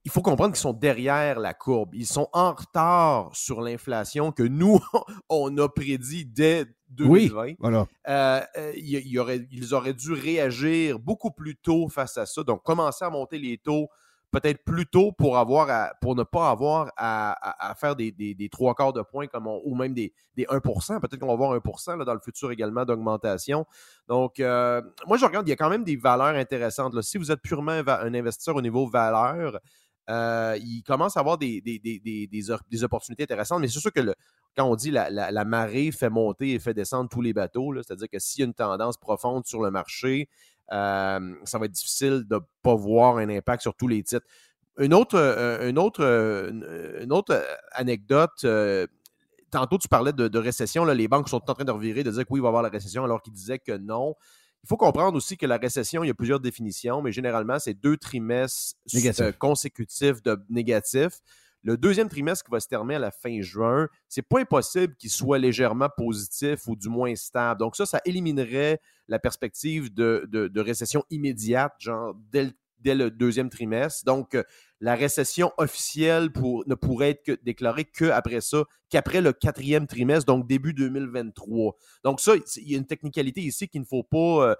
Il faut comprendre qu'ils sont derrière la courbe. Ils sont en retard sur l'inflation que nous, (laughs) on a prédit dès 2020. Voilà. Euh, euh, il y- il y aurait- ils auraient dû réagir beaucoup plus tôt face à ça. Donc, commencer à monter les taux peut-être plus tôt pour, avoir à- pour ne pas avoir à, à- à faire des, des- des trois quarts de points comme on- ou même des, des 1% Peut-être qu'on va avoir 1 là, dans le futur également d'augmentation. Donc, euh, moi, je regarde, il y a quand même des valeurs intéressantes. là. Si vous êtes purement un investisseur au niveau valeur, euh, il commence à avoir des, des, des, des, des or- des opportunités intéressantes, mais c'est sûr que quand on dit la, la, marée fait monter et fait descendre tous les bateaux, c'est-à-dire que s'il y a une tendance profonde sur le marché, euh, ça va être difficile de ne pas voir un impact sur tous les titres. Une autre, euh, une autre, une autre anecdote, tantôt tu parlais de, récession, là, les banques sont en train de revirer, de dire que oui, il va y avoir la récession, alors qu'ils disaient que non. Il faut comprendre aussi que la récession, il y a plusieurs définitions, mais généralement, c'est deux trimestres consécutifs de négatifs. Le deuxième trimestre qui va se terminer à la fin juin, c'est pas impossible qu'il soit légèrement positif ou du moins stable. Donc ça, ça éliminerait la perspective de, récession immédiate, genre dès le, deuxième trimestre. Donc, euh, la récession officielle ne pourrait être déclarée qu'après ça, qu'après le quatrième trimestre, donc début 2023. Donc ça, il y a une technicalité ici qu'il ne faut pas, euh,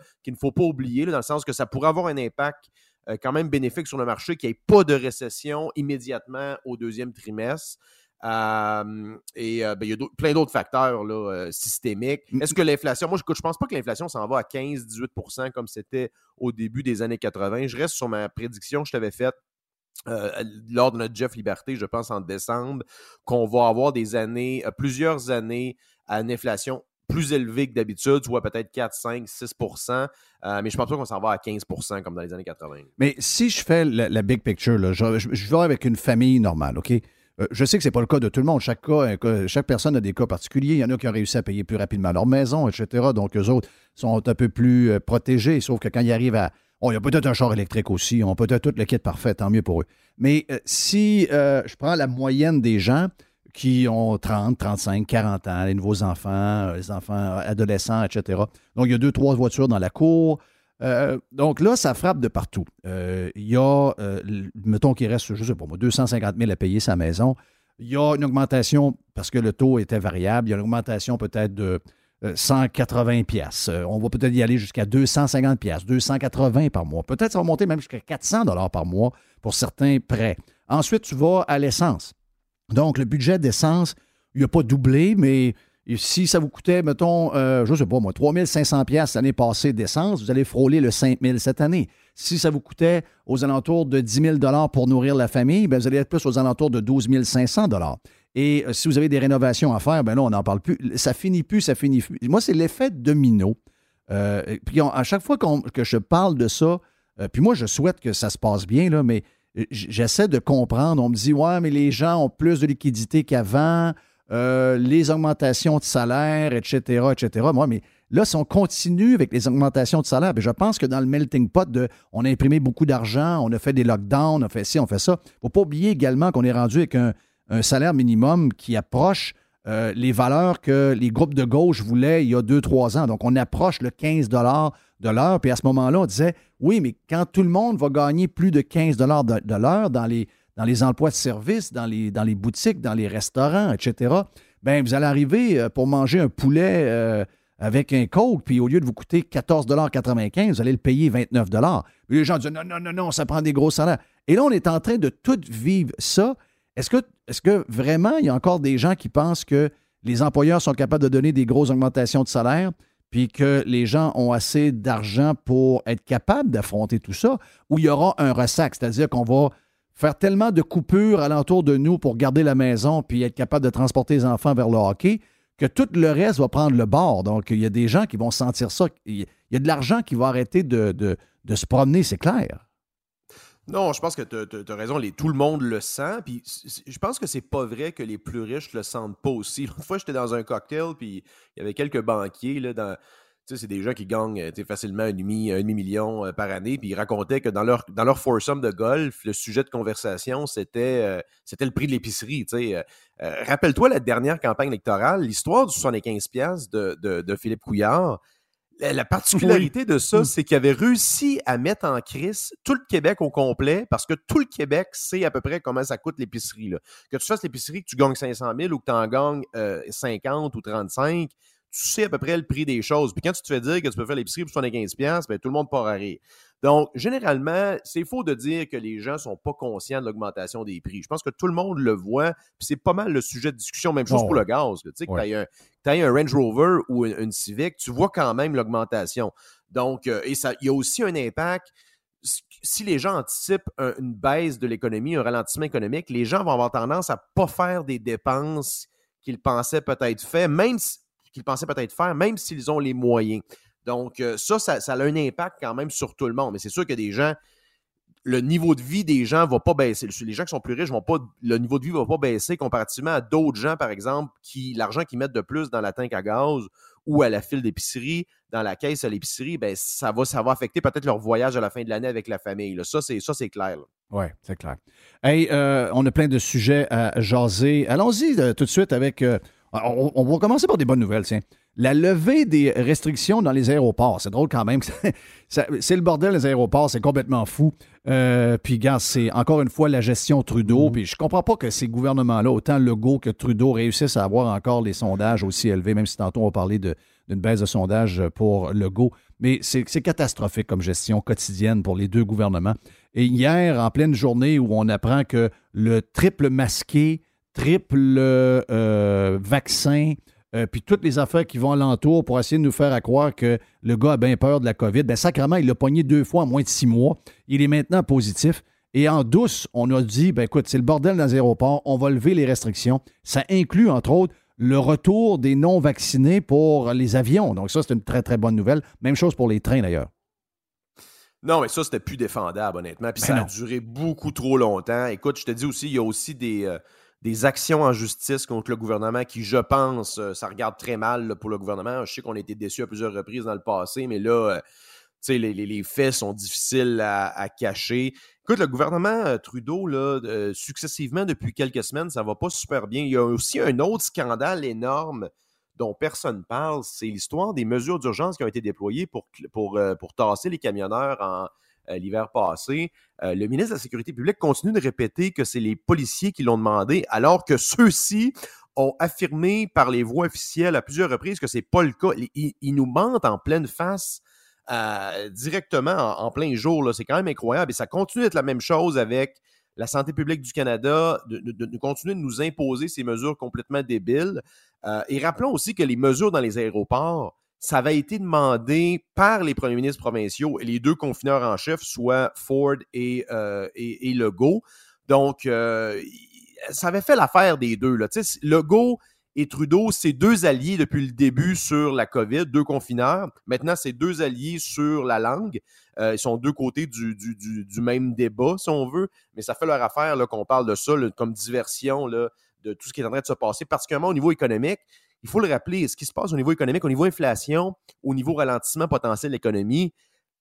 oublier, dans le sens que ça pourrait avoir un impact euh, quand même bénéfique sur le marché, qu'il n'y ait pas de récession immédiatement au deuxième trimestre. Et euh, ben, il y a plein d'autres facteurs là, euh, systémiques. Est-ce que l'inflation, moi je ne pense pas que l'inflation s'en va à 15-18% comme c'était au début des années 80. Je reste sur ma prédiction que je t'avais faite lors de notre Jeff Liberté, je pense en décembre, qu'on va avoir des années, plusieurs années à une inflation plus élevé que d'habitude, tu vois peut-être 4, 5, 6% mais je pense pas qu'on s'en va à 15% comme dans les années 80. Mais si je fais la, big picture, là, je, je, vais avec une famille normale, OK? Euh, je sais que ce n'est pas le cas de tout le monde. Chaque, cas, chaque personne a des cas particuliers. Il y en a qui ont réussi à payer plus rapidement leur maison, etc. Donc, eux autres sont un peu plus euh, protégés. Sauf que quand ils arrivent à. Oh, il y a peut-être un char électrique aussi. Ont peut-être tout le kit parfait. Tant mieux pour eux. Mais euh, si je prends la moyenne des gens, qui ont 30, 35, 40 ans, les nouveaux enfants, euh, les enfants adolescents, etc. Donc, il y a deux, trois voitures dans la cour. Euh, donc là, ça frappe de partout. Euh, il y a, mettons qu'il reste, je ne sais pas moi, 250 000 à payer sa maison. Il y a une augmentation, parce que le taux était variable, il y a une augmentation peut-être de 180 pièces. on va peut-être y aller jusqu'à 250 pièces, 280 par mois. Peut-être ça va monter même jusqu'à 400 dollars par mois pour certains prêts. Ensuite, tu vas à l'essence. Donc, le budget d'essence, il n'a pas doublé, mais si ça vous coûtait, mettons, euh, je ne sais pas moi, 3500 pièces l'année passée d'essence, vous allez frôler le 5000 cette année. Si ça vous coûtait aux alentours de 10 000 pour nourrir la famille, bien, vous allez être plus aux alentours de 12 500 Et euh, si vous avez des rénovations à faire, ben là, on n'en parle plus. Ça finit plus, ça finit plus. Moi, c'est l'effet domino. Euh, puis à chaque fois que je parle de ça, puis moi, je souhaite que ça se passe bien, là, mais j'essaie de comprendre. On me dit, ouais, mais les gens ont plus de liquidité qu'avant, euh, les augmentations de salaire, etc., etc. Moi, mais là, si on continue avec les augmentations de salaire, ben, je pense que dans le melting pot, de, on a imprimé beaucoup d'argent, on a fait des lockdowns, on a fait ci, on fait ça. Il ne faut pas oublier également qu'on est rendu avec un, salaire minimum qui approche euh, les valeurs que les groupes de gauche voulaient il y a deux, trois ans. Donc, on approche le 15 de l'heure. Puis à ce moment-là, on disait, oui, mais quand tout le monde va gagner plus de 15 de, de l'heure dans les, dans les emplois de service, dans les, dans les boutiques, dans les restaurants, etc., bien, vous allez arriver euh, pour manger un poulet euh, avec un Coke, puis au lieu de vous coûter 14,95 vous allez le payer 29 Puis les gens disent, non, non, non, non, ça prend des gros salaires. Et là, on est en train de tout vivre ça. Est-ce que, est que vraiment, il y a encore des gens qui pensent que les employeurs sont capables de donner des grosses augmentations de salaire? puis que les gens ont assez d'argent pour être capables d'affronter tout ça, ou il y aura un ressac, c'est-à-dire qu'on va faire tellement de coupures alentour de nous pour garder la maison puis être capable de transporter les enfants vers le hockey que tout le reste va prendre le bord. Donc, il y a des gens qui vont sentir ça. Il y a de l'argent qui va arrêter de, se promener, c'est clair. Non, je pense que tu as, raison. tout le monde le sent. Puis je pense que c'est pas vrai que les plus riches le sentent pas aussi. Une fois, j'étais dans un cocktail, puis il y avait quelques banquiers là, dans. C'est des gens qui gagnent euh, facilement un demi, un demi million euh, par année, puis ils racontaient que dans leur, dans leur foursome de golf, le sujet de conversation, c'était euh, c'était le prix de l'épicerie. Rappelle-toi la dernière campagne électorale, l'histoire du 75$ de, de, de Philippe Couillard, la particularité de ça, mm. c'est qu'il avait réussi à mettre en crise tout le Québec au complet parce que tout le Québec sait à peu près comment ça coûte l'épicerie. Que tu fasses l'épicerie, que tu gagnes 500 000 ou que tu en gagnes 50 euh, ou 35, tu sais à peu près le prix des choses. Puis quand tu te fais dire que tu peux faire l'épicerie pour 75$, ben, tout le monde part à rire. Donc, généralement, c'est faux de dire que les gens ne sont pas conscients de l'augmentation des prix. Je pense que tout le monde le voit, puis c'est pas mal le sujet de discussion, même chose pour le gaz. Tu sais, que tu as, un Range Rover ou une, Civic, tu vois quand même l'augmentation. Donc, euh, et ça, il y a aussi un impact si les gens anticipent une baisse de l'économie, un ralentissement économique, les gens vont avoir tendance à ne pas faire des dépenses qu'ils pensaient peut-être fait, même qu'ils pensaient peut-être faire, même s'ils ont les moyens. Donc, euh, ça, ça, a un impact quand même sur tout le monde. Mais c'est sûr que des gens, le niveau de vie des gens ne va pas baisser. Les gens qui sont plus riches vont pas, le niveau de vie ne va pas baisser comparativement à d'autres gens, par exemple, qui l'argent qu'ils mettent de plus dans la tank à gaz ou à la file d'épicerie, dans la caisse à l'épicerie, ben, ça, va, ça affecter peut-être leur voyage à la fin de l'année avec la famille. Ça, c'est, ça, c'est clair. Oui, c'est clair. Hey, euh, on a plein de sujets à jaser. Allons-y euh, tout de suite avec. On, va commencer par des bonnes nouvelles, tiens. La levée des restrictions dans les aéroports, c'est drôle quand même. (laughs) c'est le bordel, les aéroports, c'est complètement fou. puis, gars, c'est encore une fois la gestion Trudeau. Mmh. Puis, je comprends pas que ces gouvernements-là, autant Legault que Trudeau, réussissent à avoir encore les sondages aussi élevés, même si tantôt on parlait d'une baisse de sondage pour Legault. Mais c'est catastrophique comme gestion quotidienne pour les deux gouvernements. Et hier, en pleine journée où on apprend que le triple masqué, triple euh, vaccin, euh, puis toutes les affaires qui vont alentour pour essayer de nous faire croire que le gars a bien peur de la COVID, bien sacrément, il l'a pogné deux fois en moins de six mois. Il est maintenant positif. Et en douce, on a dit, ben écoute, c'est le bordel dans les aéroports, on va lever les restrictions. Ça inclut, entre autres, le retour des non-vaccinés pour les avions. Donc ça, c'est une très, très bonne nouvelle. Même chose pour les trains, d'ailleurs. Non, mais ça, c'était plus défendable, honnêtement. Puis ben ça a duré beaucoup trop longtemps. Écoute, je te dis aussi, il y a aussi des, euh, des actions en justice contre le gouvernement qui, je pense, euh, ça regarde très mal pour le gouvernement. Je sais qu'on a été déçus à plusieurs reprises dans le passé, mais là, euh, les, les, faits sont difficiles à, cacher. Écoute, le gouvernement Trudeau, là, successivement, depuis quelques semaines, ça va pas super bien. Il y a aussi un autre scandale énorme dont personne ne parle, c'est l'histoire des mesures d'urgence qui ont été déployées pour, pour, euh, pour tasser les camionneurs en euh, l'hiver passé. Euh, le ministre de la Sécurité publique continue de répéter que c'est les policiers qui l'ont demandé, alors que ceux-ci ont affirmé par les voies officielles à plusieurs reprises que c'est pas le cas. Ils, nous mentent en pleine face. directement en, plein jour. C'est quand même incroyable. Et ça continue d'être la même chose avec la santé publique du Canada, de, continuer de nous imposer ces mesures complètement débiles. Euh, et rappelons aussi que les mesures dans les aéroports, ça avait été demandé par les premiers ministres provinciaux et les deux confineurs en chef, soit Ford et, euh, Legault. Donc, euh, ça avait fait l'affaire des deux. Là. Legault et Trudeau, c'est deux alliés depuis le début sur la COVID, deux confineurs. Maintenant, c'est deux alliés sur la langue. ils sont deux côtés du, même débat, si on veut, mais ça fait leur affaire qu'on parle de ça comme diversion. De tout ce qui est en train de se passer, particulièrement au niveau économique. Il faut le rappeler, ce qui se passe au niveau économique, au niveau inflation, au niveau ralentissement potentiel de l'économie,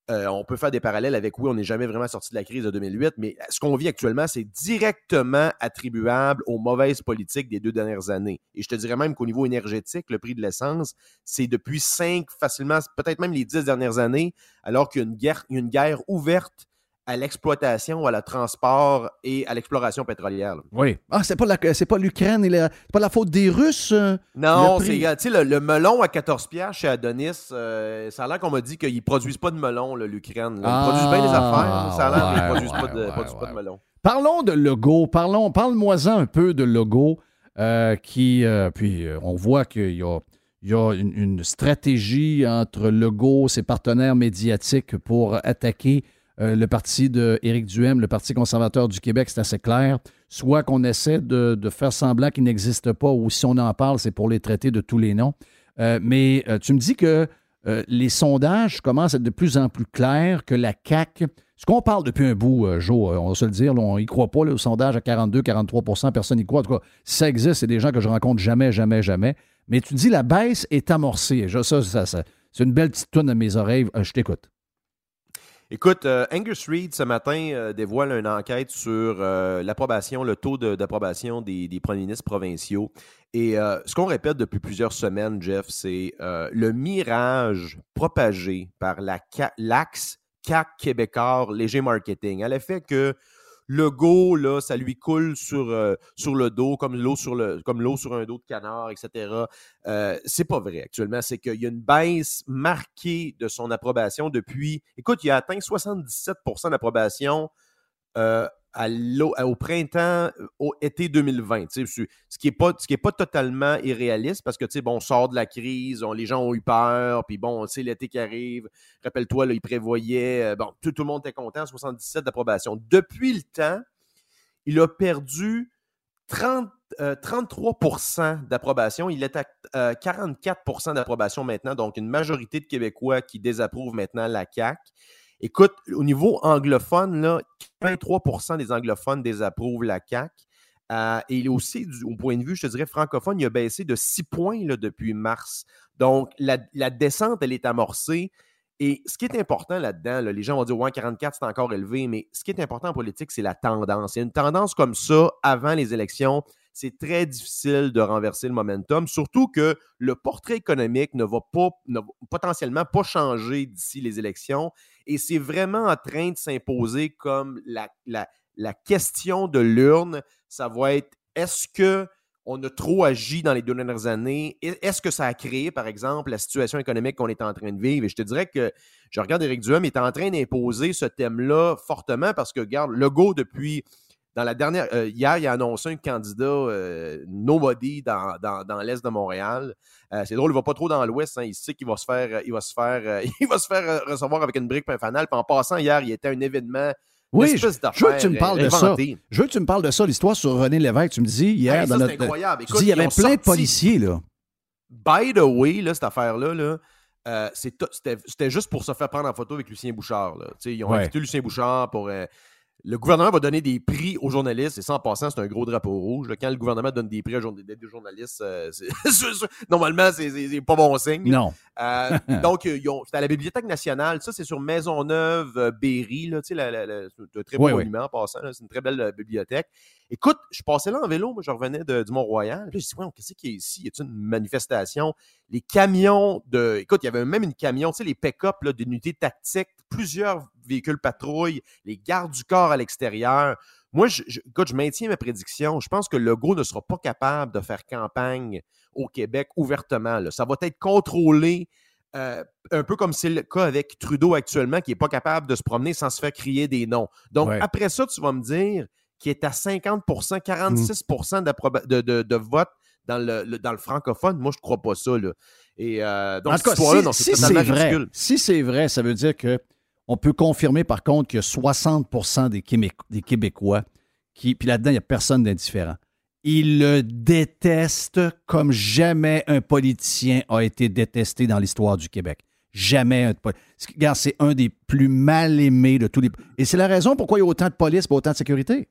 euh, on peut faire des parallèles avec, oui, on n'est jamais vraiment sorti de la crise de 2008, mais ce qu'on vit actuellement, c'est directement attribuable aux mauvaises politiques des deux dernières années. Et je te dirais même qu'au niveau énergétique, le prix de l'essence, c'est depuis cinq, facilement, peut-être même les dix dernières années, alors qu'il y a une guerre, une guerre ouverte à l'exploitation, à la transport et à l'exploration pétrolière. Oui. Ah, c'est pas c'est pas l'Ukraine et c'est pas la faute des Russes. Euh, non, c'est le, le, melon à 14 pièces chez Adonis, euh, ça a l'air qu'on m'a dit qu'ils produisent pas de melon l'Ukraine. Ils produisent bien les affaires, ça a l'air qu'ils produisent, pas, de, produisent pas de melon. Parlons de logo, parlons parle-moi-en un peu de logo euh, qui puis on voit qu'il y a il y a une, une, stratégie entre Legault, ses partenaires médiatiques pour attaquer euh, le parti d'Éric Duhem, le Parti conservateur du Québec, c'est assez clair. Soit qu'on essaie de, faire semblant qu'il n'existe pas, ou si on en parle, c'est pour les traiter de tous les noms. Euh, mais euh, tu me dis que les sondages commencent à être de plus en plus clairs, que la CAQ, ce qu'on parle depuis un bout, Joe, on va se le dire, on n'y croit pas, le sondage à 42-43% personne n'y croit. En tout cas, ça existe, c'est des gens que je rencontre jamais, jamais, jamais. Mais tu dis la baisse est amorcée. Ça, ça, ça, c'est une belle petite tonne à mes oreilles. je t'écoute. Écoute, euh, Angus Reid, ce matin, euh, dévoile une enquête sur euh, l'approbation, le taux d'approbation des, premiers ministres provinciaux. Et ce qu'on répète depuis plusieurs semaines, Jeff, c'est le mirage propagé par l'AXE CAC Québécois Léger Marketing, à l'effet que le go, là, ça lui coule sur, euh, le dos, comme l'eau sur, le, comme l'eau sur un dos de canard, etc. Euh, c'est pas vrai actuellement. C'est qu'il y a une baisse marquée de son approbation depuis. Écoute, il a atteint 77% d'approbation euh, au printemps, euh, au été 2020. Ce qui n'est pas, pas totalement irréaliste parce que, tu sais, bon, on sort de la crise, les gens ont eu peur, puis bon, c'est l'été qui arrive. Rappelle-toi, ils prévoyaient, euh, bon, tout, le monde était content, 77 d'approbation. Depuis le temps, il a perdu 30, euh, 33 d'approbation. Il est à euh, 44% d'approbation maintenant, donc une majorité de Québécois qui désapprouvent maintenant la CAQ. Écoute, au niveau anglophone, là, 83% des anglophones désapprouvent la CAQ. Euh, et aussi, au point de vue, je te dirais, francophone, il a baissé de 6 points là, depuis mars. Donc, la, descente, elle est amorcée. Et ce qui est important là-dedans, là, les gens vont dire ouais, 44, c'est encore élevé, mais ce qui est important en politique, c'est la tendance. Il y a une tendance comme ça avant les élections. C'est très difficile de renverser le momentum, surtout que le portrait économique ne va pas, potentiellement pas changer d'ici les élections. Et c'est vraiment en train de s'imposer comme la, la, la question de l'urne. Ça va être est-ce que on a trop agi dans les deux dernières années? Est-ce que ça a créé, par exemple, la situation économique qu'on est en train de vivre? Et je te dirais que je regarde Éric Duhem, il est en train d'imposer ce thème-là fortement parce que, regarde, Legault, depuis dans la dernière. euh, hier, il a annoncé un candidat euh, nobody dans, dans, dans l'Est de Montréal. Euh, c'est drôle, il va pas trop dans l'Ouest. Hein, il sait qu'il va se faire, il va se faire, (laughs) il va se faire recevoir avec une brique et un fanal. Puis en passant hier, il était un événement. Oui, je, veux que tu me parles de ça. Je veux que tu me parles de ça, l'histoire sur René Lévesque. Tu me dis hier Hey, dans ça, notre. incroyable. Tu Écoute, dis, il y avait plein de policiers, là. By the way, là, cette affaire-là, là, euh, c'était juste pour se faire prendre en photo avec Lucien Bouchard. Là. Tu Ils ont Ouais. invité Lucien Bouchard pour. euh, le gouvernement va donner des prix aux journalistes, et ça en passant, c'est un gros drapeau rouge. là. Quand le gouvernement donne des prix à jour- des, des journalistes, euh, c'est- (laughs) normalement, c'est- c'est c'est pas bon signe. Non. Euh, (laughs) donc, euh, c'était à la Bibliothèque nationale. Ça, c'est sur Maisonneuve, Berry. C'est un très beau Oui, oui. monument en passant. C'est une très belle bibliothèque. Écoute, je passais là en vélo. Moi, je revenais de- du Mont-Royal. Puis, je dit, Ouais, qu'est-ce qu'il y a ici? Y a-t-il une manifestation? Les camions de. Écoute, il y avait même une camion, tu sais, les pick-up d'unités tactiques, plusieurs véhicules patrouilles, les gardes du corps à l'extérieur. Moi, je, je- écoute, je maintiens ma prédiction. Je pense que Legault ne sera pas capable de faire campagne au Québec ouvertement. là. Ça va être contrôlé, euh, un peu comme c'est le cas avec Trudeau actuellement, qui n'est pas capable de se promener sans se faire crier des noms. Donc, Ouais. après ça, tu vas me dire qu'il est à 50% 46 d'approba- de, de, de vote dans le, le- dans le francophone. Moi, je ne crois pas ça. Là. Et, euh, donc, en tout cas, si, si c'est vrai, si c'est vrai, ça veut dire que on peut confirmer par contre que 60 des, Québec- des Québécois, qui, puis là-dedans, il n'y a personne d'indifférent, ils le détestent comme jamais un politicien a été détesté dans l'histoire du Québec. Jamais un Regarde, c'est un des plus mal aimés de tous les. Et c'est la raison pourquoi il y a autant de police et autant de sécurité.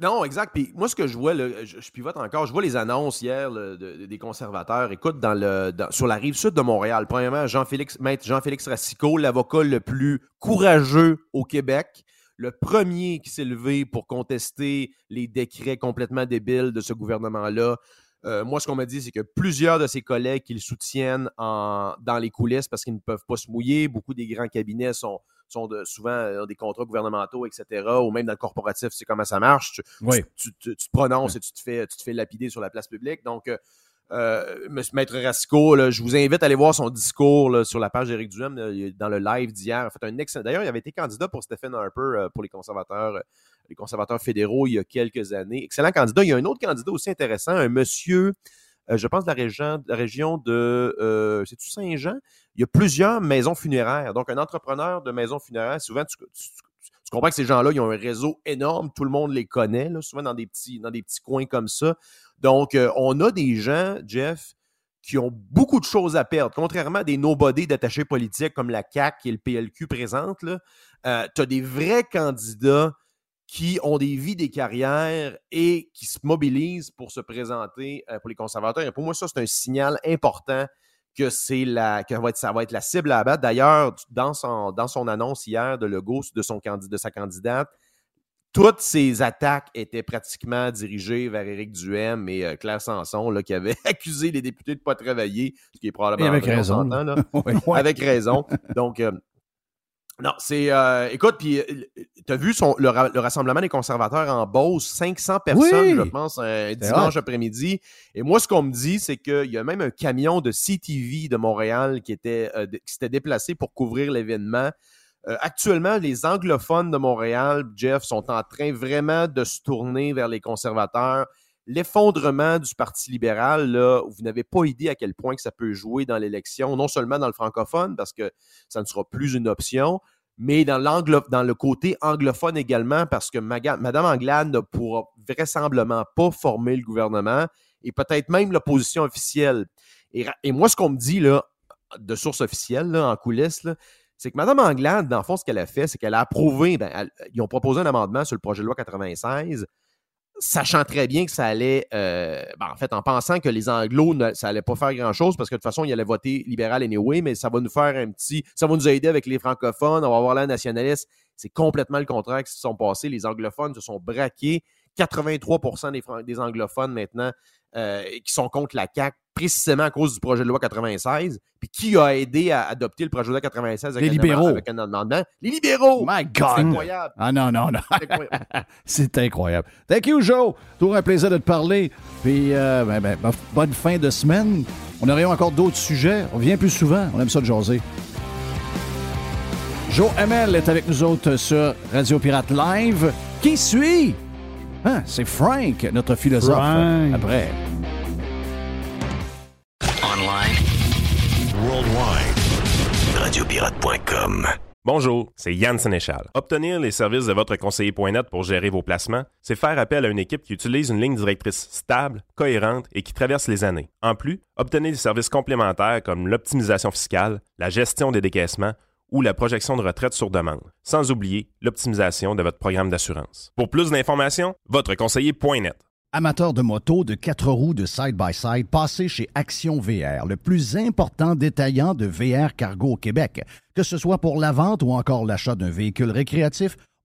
Non, exact. Puis moi, ce que je vois, je, pivote encore, je vois les annonces hier des conservateurs. Écoute, dans sur la rive sud de Montréal, premièrement, Jean-Félix, maître Jean-Félix Racicot, l'avocat le plus courageux au Québec, le premier qui s'est levé pour contester les décrets complètement débiles de ce gouvernement-là. Euh, moi, ce qu'on m'a dit, c'est que plusieurs de ses collègues qui le soutiennent en- dans les coulisses parce qu'ils ne peuvent pas se mouiller. Beaucoup des grands cabinets sont, sont de- souvent euh, ont des contrats gouvernementaux, etc. Ou même dans le corporatif, c'est comment ça marche. Tu, Oui. tu, tu- tu te prononces et tu te, fais, tu te fais lapider sur la place publique. Donc, euh, euh, Maître Rasco, là, je vous invite à aller voir son discours là, sur la page d'Éric Duhem dans le live d'hier. A fait un excellent. D'ailleurs, il avait été candidat pour Stephen Harper euh, pour les conservateurs, euh, les conservateurs fédéraux il y a quelques années. Excellent candidat. Il y a un autre candidat aussi intéressant, un monsieur, euh, je pense, de la région, de la région de euh, Saint-Jean? Il y a plusieurs maisons funéraires. Donc, un entrepreneur de maisons funéraires, souvent, tu, comprends que ces gens-là, ils ont un réseau énorme, tout le monde les connaît, souvent dans des petits, dans des petits coins comme ça. Donc, euh, on a des gens, Jeff, qui ont beaucoup de choses à perdre. Contrairement à des nobody d'attachés politiques comme la CAQ et le PLQ présentent, tu as des vrais candidats qui ont des vies, des carrières et qui se mobilisent pour se présenter euh, pour les conservateurs. Et pour moi, ça, c'est un signal important que c'est la que ça va être, ça va être la cible à abattre. D'ailleurs, dans son, dans son annonce hier de Legault, de, son, de sa candidate, toutes ces attaques étaient pratiquement dirigées vers Éric Duhem et euh, Claire Sanson, là, qui avaient (laughs) accusé les députés de ne pas travailler, ce qui est probablement Et avec raison, là. (laughs) Oui. Avec raison. Donc, euh, non, c'est. euh, écoute, puis tu as vu son, le, ra- le rassemblement des conservateurs en Beauce, 500 personnes, Oui. je pense, un dimanche après-midi. Et moi, ce qu'on me dit, c'est qu'il y a même un camion de CTV de Montréal qui, était, euh, qui s'était déplacé pour couvrir l'événement. Euh, actuellement, les anglophones de Montréal, Jeff, sont en train vraiment de se tourner vers les conservateurs. L'effondrement du Parti libéral, là, vous n'avez pas idée à quel point que ça peut jouer dans l'élection, non seulement dans le francophone, parce que ça ne sera plus une option, mais dans, dans le côté anglophone également, parce que Mme Anglade ne pourra vraisemblablement pas former le gouvernement et peut-être même l'opposition officielle. Et, et moi, ce qu'on me dit là, de source officielle, en coulisses, c'est que Mme Anglade, dans le fond, ce qu'elle a fait, c'est qu'elle a approuvé, ben, ils ont proposé un amendement sur le projet de loi 96, sachant très bien que ça allait, euh, ben, en fait, en pensant que les Anglos, ne- ça allait pas faire grand-chose, parce que de toute façon, ils allaient voter libéral anyway, mais ça va nous faire un petit, ça va nous aider avec les francophones, on va avoir l'air nationaliste. C'est complètement le contraire qui se sont passés. Les anglophones se sont braqués. 83 des, des anglophones maintenant euh, qui sont contre la CAQ, précisément à cause du projet de loi 96. Puis qui a aidé à adopter le projet de loi 96 avec, Les un, libéraux. avec un amendement? Les libéraux! My C'est God! incroyable. Ah non, non, non. C'est incroyable. (laughs) C'est. Thank you, Joe. Toujours un plaisir de te parler. Puis, euh, ben, ben, bof- bonne fin de semaine. On aurait encore d'autres sujets. On vient plus souvent. On aime ça de jaser. Joe ML est avec nous autres sur Radio Pirate Live. Qui suit? Hein, c'est Frank, notre philosophe. Frank. Après. Online. Worldwide. Radiopirate.com. Bonjour, c'est Yann Sénéchal. Obtenir les services de votre conseiller.net pour gérer vos placements, c'est faire appel à une équipe qui utilise une ligne directrice stable, cohérente et qui traverse les années. En plus, obtenez des services complémentaires comme l'optimisation fiscale, la gestion des décaissements ou la projection de retraite sur demande, sans oublier l'optimisation de votre programme d'assurance. Pour plus d'informations, votre conseiller.net. Amateurs de moto, de quatre roues, de side-by-side, passez chez Action VR, le plus important détaillant de VR cargo au Québec. Que ce soit pour la vente ou encore l'achat d'un véhicule récréatif,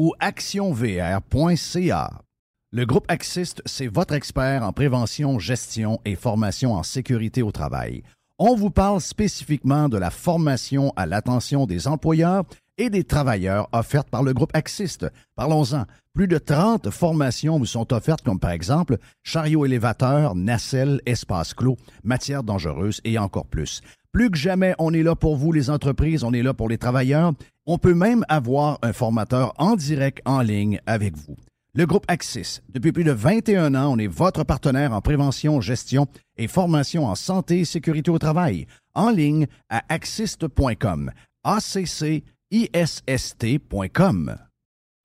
ou actionvr.ca. Le groupe Axiste, c'est votre expert en prévention, gestion et formation en sécurité au travail. On vous parle spécifiquement de la formation à l'attention des employeurs et des travailleurs offertes par le groupe Axiste. Parlons-en. Plus de 30 formations vous sont offertes, comme par exemple chariot élévateur, nacelle, espace clos, matières dangereuses et encore plus. Plus que jamais, on est là pour vous, les entreprises, on est là pour les travailleurs. On peut même avoir un formateur en direct en ligne avec vous. Le groupe Axis, depuis plus de 21 ans, on est votre partenaire en prévention, gestion et formation en santé et sécurité au travail. En ligne à axist.com. A-C-C-I-S-S-T.com.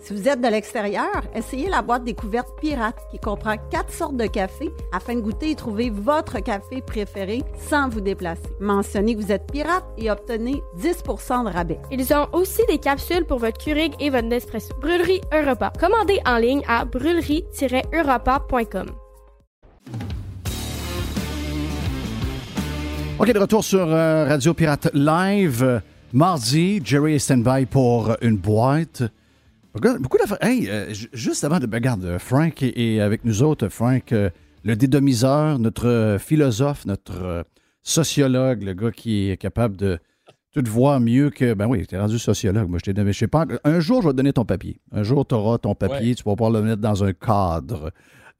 Si vous êtes de l'extérieur, essayez la boîte découverte pirate qui comprend quatre sortes de café afin de goûter et trouver votre café préféré sans vous déplacer. Mentionnez que vous êtes pirate et obtenez 10 de rabais. Ils ont aussi des capsules pour votre Keurig et votre Nespresso. Brûlerie Europa. Commandez en ligne à brûlerie-europa.com. OK, de retour sur euh, Radio Pirate Live. Mardi, Jerry est stand-by pour une boîte. Regarde, Beaucoup d'affaires. Hey, euh, ju- juste avant de. ben, Regarde, euh, Frank est, est avec nous autres. Frank, euh, le dédomiseur, notre philosophe, notre sociologue, le gars qui est capable de tout voir mieux que. Ben oui, t'es rendu sociologue. Moi, je t'ai donné. Je sais pas. Un jour, je vais te donner ton papier. Un jour, tu auras ton papier. Tu vas pouvoir le mettre dans un cadre.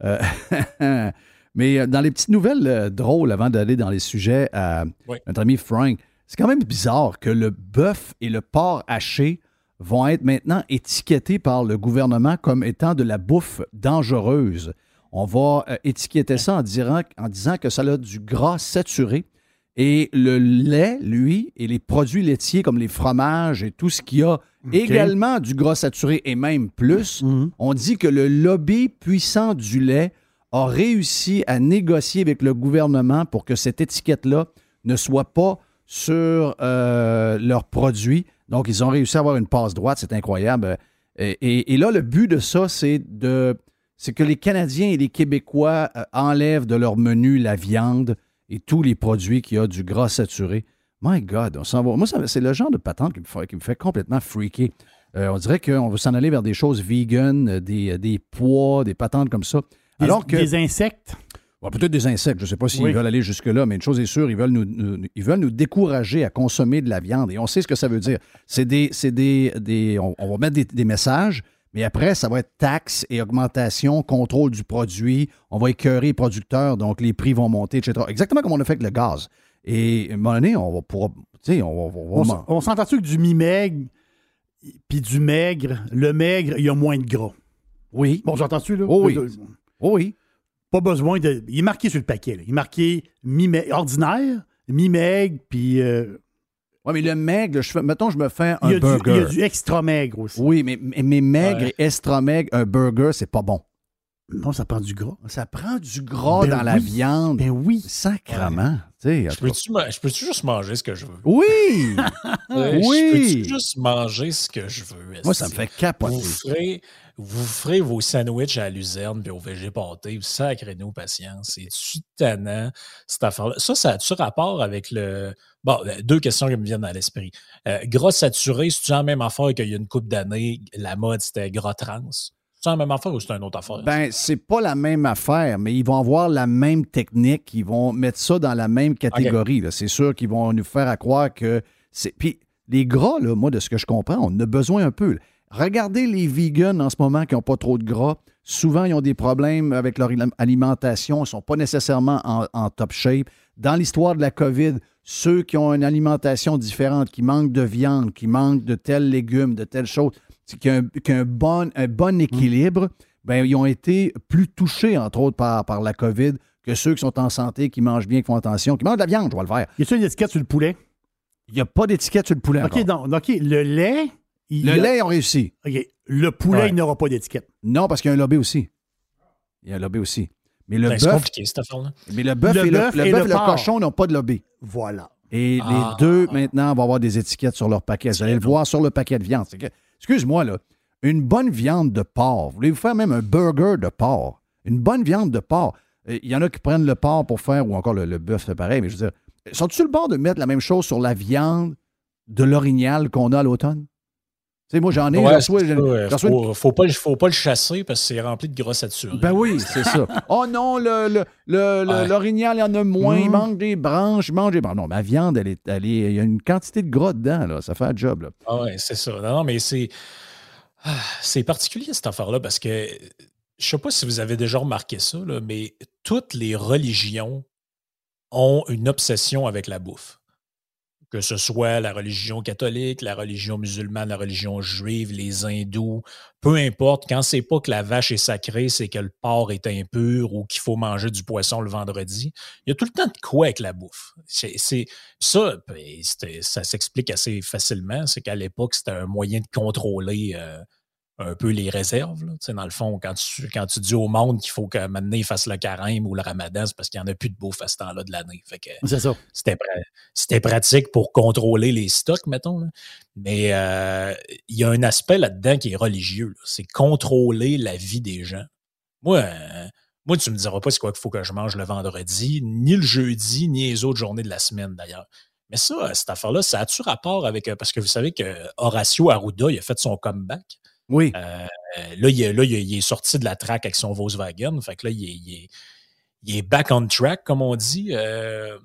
Euh, (laughs) mais dans les petites nouvelles drôles, avant d'aller dans les sujets à notre ami Frank, c'est quand même bizarre que le bœuf et le porc haché vont être maintenant étiquetés par le gouvernement comme étant de la bouffe dangereuse. On va euh, étiqueter ça en, dirant- en disant que ça a du gras saturé. Et le lait, lui, et les produits laitiers comme les fromages et tout ce qui a également du gras saturé et même plus, on dit que le lobby puissant du lait a réussi à négocier avec le gouvernement pour que cette étiquette-là ne soit pas sur euh, leurs produits. Donc, ils ont réussi à avoir une passe droite, c'est incroyable. Et, et- et là, le but de ça, c'est de c'est que les Canadiens et les Québécois euh, enlèvent de leur menu la viande et tous les produits qui ont du gras saturé. My God, on s'en va. Moi, c'est le genre de patente qui me fait, qui me fait complètement freaker. Euh, on dirait qu'on veut s'en aller vers des choses vegan, euh, des, des pois, des patentes comme ça. Des, Alors que. des insectes. Bon, Peut-être des insectes, je ne sais pas s'ils Oui. veulent aller jusque-là, mais une chose est sûre, ils veulent nous, nous- ils veulent nous décourager à consommer de la viande. Et on sait ce que ça veut dire. C'est des. c'est des, des- on, on va mettre des, des messages, mais après, ça va être taxes et augmentation, contrôle du produit. On va écœurer les producteurs, donc les prix vont monter, etc. Exactement comme on a fait avec le gaz. Et à un moment donné, on va pouvoir. On s'entend-tu que du mi-maigre puis du maigre, le maigre, il y a moins de gras? Oui. Bon, j'entends-tu, là? Oh oui. Oh oui. Pas besoin de. Il est marqué sur le paquet, là. Il est marqué mi ordinaire, mi-maigre, puis. euh, Oui, mais le maigre, je fais, mettons, je me fais un il, y a du, burger. il y a du extra maigre aussi. Oui, mais, mais, mais maigre Ouais. et extra maigre, un burger, c'est pas bon. Non, ça prend du gras. Ça prend du gras Ben dans la viande. Ben oui. Sacrement. Je peux-tu ma- peux-tu juste manger ce que je veux? Oui! (laughs) Oui! Je peux-tu juste manger ce que je veux? Moi, ça me fait capoter. Vous ferez, vous ferez vos sandwichs à la luzerne puis au végé pâté. Sacrez-nous patience. C'est-tu tannant, cette affaire-là? Ça, ça a-tu rapport avec le... Bon, euh, deux questions qui me viennent à l'esprit. Euh, gras saturé, c'est-tu la même affaire qu'il y a une couple d'années, la mode, c'était gras trans? C'est la même affaire ou c'est une autre affaire? Ben, c'est pas la même affaire, mais ils vont avoir la même technique, ils vont mettre ça dans la même catégorie. C'est sûr qu'ils vont nous faire à croire que c'est. Puis les gras, là, moi, de ce que je comprends, on en a besoin un peu. là. Regardez les vegans en ce moment qui n'ont pas trop de gras. Souvent, ils ont des problèmes avec leur alimentation. Ils ne sont pas nécessairement en, en top shape. Dans l'histoire de la COVID, ceux qui ont une alimentation différente, qui manquent de viande, qui manquent de tels légumes, de telles choses, qui ont un, qui ont un bon, un bon équilibre, ben, ils ont été plus touchés, entre autres, par, par la COVID que ceux qui sont en santé, qui mangent bien, qui font attention, qui mangent de la viande, je vais le faire. Y a-t-il une étiquette sur le poulet? Il n'y a pas d'étiquette sur le poulet. OK, encore. donc, OK, le lait. Il Le a- lait, ils ont réussi. OK, le poulet, Ouais. il n'aura pas d'étiquette. Non, parce qu'il y a un lobby aussi. Il y a un lobby aussi. Mais le Ben, c'est bœuf, compliqué, cette affaire-là. mais le bœuf Le et, bœuf le, le et bœuf le et le porc. cochon n'ont pas de lobby. Voilà. Et Ah. les deux, maintenant, vont avoir des étiquettes sur leur paquet. Vous allez le voir sur le paquet de viande. C'est Excuse-moi, là. Une bonne viande de porc. Voulez-vous faire même un burger de porc? Une bonne viande de porc. Euh, Il y en a qui prennent le porc pour faire, ou encore le, le bœuf, c'est pareil, mais je veux dire, sont-tu sur le bord de mettre la même chose sur la viande de l'orignal qu'on a à l'automne? Tu sais, moi, j'en ai. Ouais, une- faut, faut pas, le- faut pas le chasser parce que c'est rempli de gras saturés. Ben oui, c'est ça. (laughs) Oh non, le, le, le- le- Ouais. l'orignal, il y en a moins, il Mm. manque des branches, il manque des branches. Non, ma viande, elle est, elle est- il y a une quantité de gras dedans, là. Ça fait un job, là. Ah ouais, c'est ça. Non, non, mais c'est. ah, C'est particulier cette affaire-là parce que je sais pas si vous avez déjà remarqué ça, là, mais toutes les religions ont une obsession avec la bouffe. Que ce soit la religion catholique, la religion musulmane, la religion juive, les hindous, peu importe, quand c'est pas que la vache est sacrée, c'est que le porc est impur ou qu'il faut manger du poisson le vendredi. Il y a tout le temps de quoi avec la bouffe. C'est ça, ben, ça s'explique assez facilement. C'est qu'à l'époque, c'était un moyen de contrôler euh, un peu les réserves. là. Tu sais, Dans le fond, quand tu, quand tu dis au monde qu'il faut que maintenant il fasse le carême ou le ramadan, c'est parce qu'il n'y en a plus de bouffe à ce temps-là de l'année. C'est ça. c'était pra- c'était pratique pour contrôler les stocks, mettons. là. Mais euh, il y a un aspect là-dedans qui est religieux. là. C'est contrôler la vie des gens. Moi, euh, moi tu me diras pas c'est quoi qu'il faut que je mange le vendredi, ni le jeudi, ni les autres journées de la semaine d'ailleurs. Mais ça, euh, cette affaire-là, ça a-tu rapport avec. euh, Parce que vous savez que Horacio Arruda, il a fait son comeback. Oui. Euh, là, il est, là, il est- il est sorti de la track avec son Volkswagen. Fait que là, il est, il est- il est back on track, comme on dit. Euh,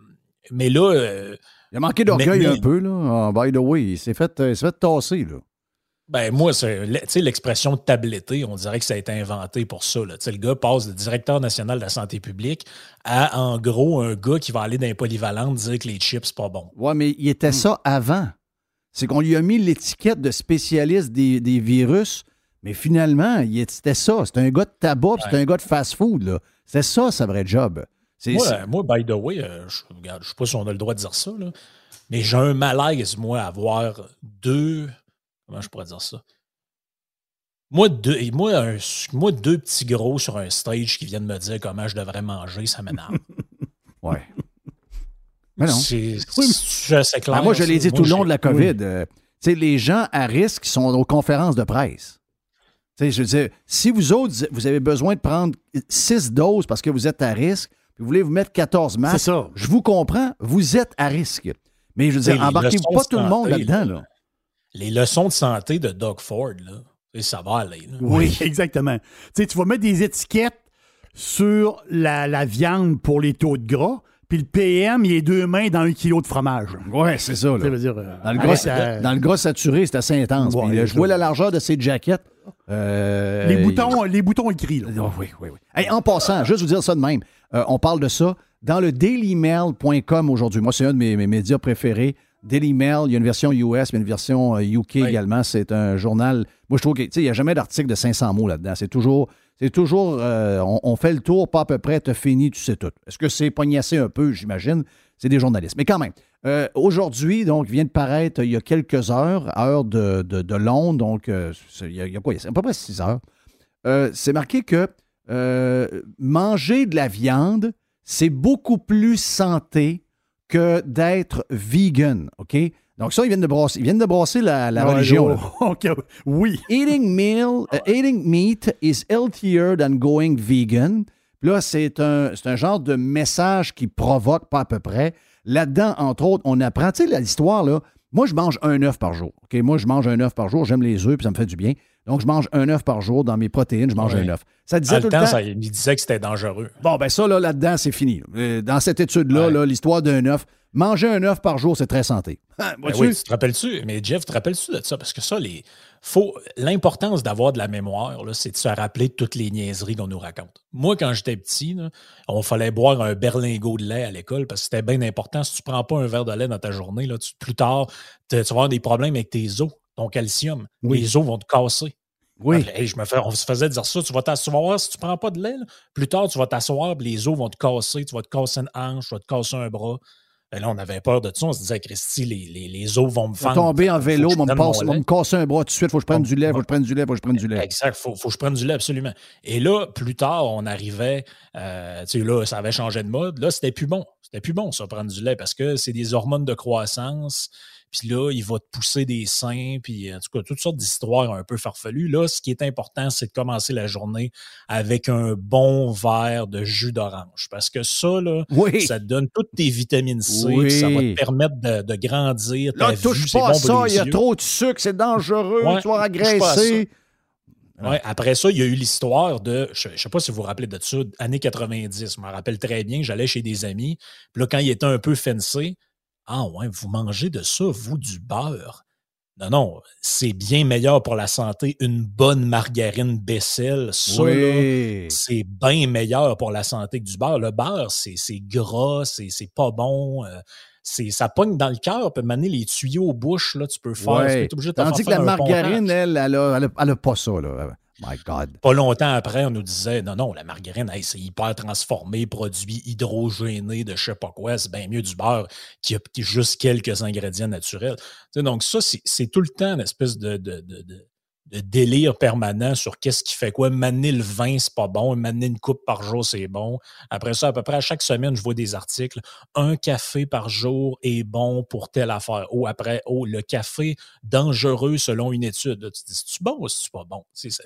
mais là. euh, Il a manqué d'orgueil mais- un peu, là. By the way, il s'est fait, fait tasser, là. Ben, moi, c'est, le- tu sais, l'expression tabletté, on dirait que ça a été inventé pour ça. Là. Tu sais, Le gars passe de directeur national de la santé publique à, en gros, un gars qui va aller dans les polyvalentes dire que les chips, c'est pas bon. Ouais, mais il était ça avant. C'est qu'on lui a mis l'étiquette de spécialiste des, des virus, mais finalement, c'était ça. C'était un gars de tabac, puis c'était un gars de fast-food, là. C'était ça, sa vraie job. C'est, Moi, c'est- moi, by the way, euh, je je sais pas si on a le droit de dire ça, là, mais j'ai un malaise, moi, à voir deux. Comment je pourrais dire ça? Moi, deux, et moi, un- moi, deux petits gros sur un stage qui viennent me dire comment je devrais manger, ça m'énerve. (laughs) ouais. Mais non. C'est Oui, c'est assez clair. Ah, moi, je l'ai dit tout le long de la COVID. euh, tu sais, les gens à risque sont aux conférences de presse. Tu sais, je veux dire, si vous autres, vous avez besoin de prendre six doses parce que vous êtes à risque, puis vous voulez vous mettre 14 masques, C'est ça. je vous comprends, vous êtes à risque. Mais je veux dire, embarquez-vous pas tout le monde là-dedans. Là. les leçons de santé de Doug Ford, là, et ça va aller. là. Oui, (laughs) exactement. Tu sais, tu vas mettre des étiquettes sur la, la viande pour les taux de gras, puis le PM, il est deux mains dans un kilo de fromage. Ouais, c'est ça. là. Ça veut dire, euh, Dans le, arrête gras, à- dans le gras saturé, c'est assez intense. Ouais, Puis, euh, je vois la largeur de ses jackets. Euh, les, boutons, les boutons écrits. Là. Oh, oui, oui, oui. Hey, en passant, juste vous dire ça de même. Euh, on parle de ça dans le dailymail.com aujourd'hui. Moi, c'est un de mes, mes médias préférés. Daily Mail, il y a une version US, mais une version UK également. C'est un journal. Moi, je trouve qu'il n'y a jamais d'article de 500 mots là-dedans. C'est toujours. C'est toujours. euh, on, fait le tour, pas à peu près, t'as fini, tu sais tout. Est-ce que c'est pognassé un peu, j'imagine? C'est des journalistes. Mais quand même. euh, Aujourd'hui, donc, vient de paraître il y a quelques heures, heure de, de, Londres, donc, euh, il y, a, il quoi? C'est à peu près 6 heures. C'est marqué que manger de la viande, c'est beaucoup plus santé que d'être vegan, OK? Donc ça, ils viennent de brasser, ils viennent de brasser la, la Ouais, religion. là. oh, (laughs) OK, Oui. Eating, meal, uh, eating meat is healthier than going vegan. Puis là, c'est un, c'est un genre de message qui provoque pas à peu près. Là-dedans, entre autres, on apprend, tu sais, l'histoire, là, moi, je mange un œuf par jour. OK? Moi, je mange un œuf par jour. J'aime les œufs, puis ça me fait du bien. Donc, je mange un œuf par jour. Dans mes protéines, je mange Ouais. un œuf. Ça disait tout le temps, temps... ça- il disait que c'était dangereux. Bon, ben ça, là, là-dedans, c'est fini. Euh, Dans cette étude-là, là, l'histoire d'un œuf, manger un œuf par jour, c'est très santé. Ben Vois-tu? oui, tu te rappelles-tu? Mais Jeff, te rappelles-tu de ça? Parce que ça, les. Faut, l'importance d'avoir de la mémoire, là, c'est de se rappeler de toutes les niaiseries qu'on nous raconte. Moi, quand j'étais petit, là, on fallait boire un berlingot de lait à l'école parce que c'était bien important. Si tu prends pas un verre de lait dans ta journée, là, tu- plus tard, tu vas avoir des problèmes avec tes os, ton calcium. Oui. Les os vont te casser. Oui. Hey, je me fais, on se faisait dire ça. Tu vas, t'as- tu vas voir si tu prends pas de lait, là, plus tard, tu vas t'asseoir, puis les os vont te casser. Tu vas te casser une hanche, tu vas te casser un bras. Et là, on avait peur de ça. On se disait, Christy, les, les, les os vont me vais tomber en vélo, va me, passe- me casser un bras tout de suite, faut que je prenne du lait, faut que je prenne du lait, faut que je prenne du lait. Exact, faut, faut que je prenne du lait, absolument. Et là, plus tard, on arrivait, euh, tu sais, là, ça avait changé de mode. Là, c'était plus bon. C'était plus bon, ça, prendre du lait, parce que c'est des hormones de croissance. Puis là, il va te pousser des seins, puis en tout cas, toutes sortes d'histoires un peu farfelues. Là, ce qui est important, c'est de commencer la journée avec un bon verre de jus d'orange. Parce que ça, là, Oui. ça te donne toutes tes vitamines C, Oui. puis ça va te permettre de, de grandir. Là, ta touche pas bon ça, il y a trop de sucre, c'est dangereux, Ouais, tu vas agresser. Ouais, après ça, il y a eu l'histoire de, je ne sais pas si vous vous rappelez de ça, années 90. Je me rappelle très bien, j'allais chez des amis. Puis là, quand il était un peu fancy, ah ouais, vous mangez de ça, vous, du beurre? Non, non, c'est bien meilleur pour la santé. Une bonne margarine Bessel, ça, Oui. c'est bien meilleur pour la santé que du beurre. Le beurre, c'est c'est gras, c'est c'est pas bon. euh, c'est ça pogne dans le cœur, peut mener les tuyaux aux bouches, là, tu peux faire. Ouais. tu es obligé de te Tandis que la margarine, elle, elle a, elle a- elle a pas ça, là. My God. Pas longtemps après, on nous disait non, non, la margarine, c'est hyper transformé, produit hydrogéné de je sais pas quoi, bien mieux du beurre qui a juste quelques ingrédients naturels. Donc, ça, c'est tout le temps une espèce de- de délire permanent sur qu'est-ce qui fait quoi. Maner le vin, c'est pas bon. Maner une coupe par jour, c'est bon. Après ça, à peu près à chaque semaine, je vois des articles. Un café par jour est bon pour telle affaire. Ou après, oh, le café dangereux selon une étude. Tu te dis, c'est-tu bon ou c'est pas bon? Sais, ça-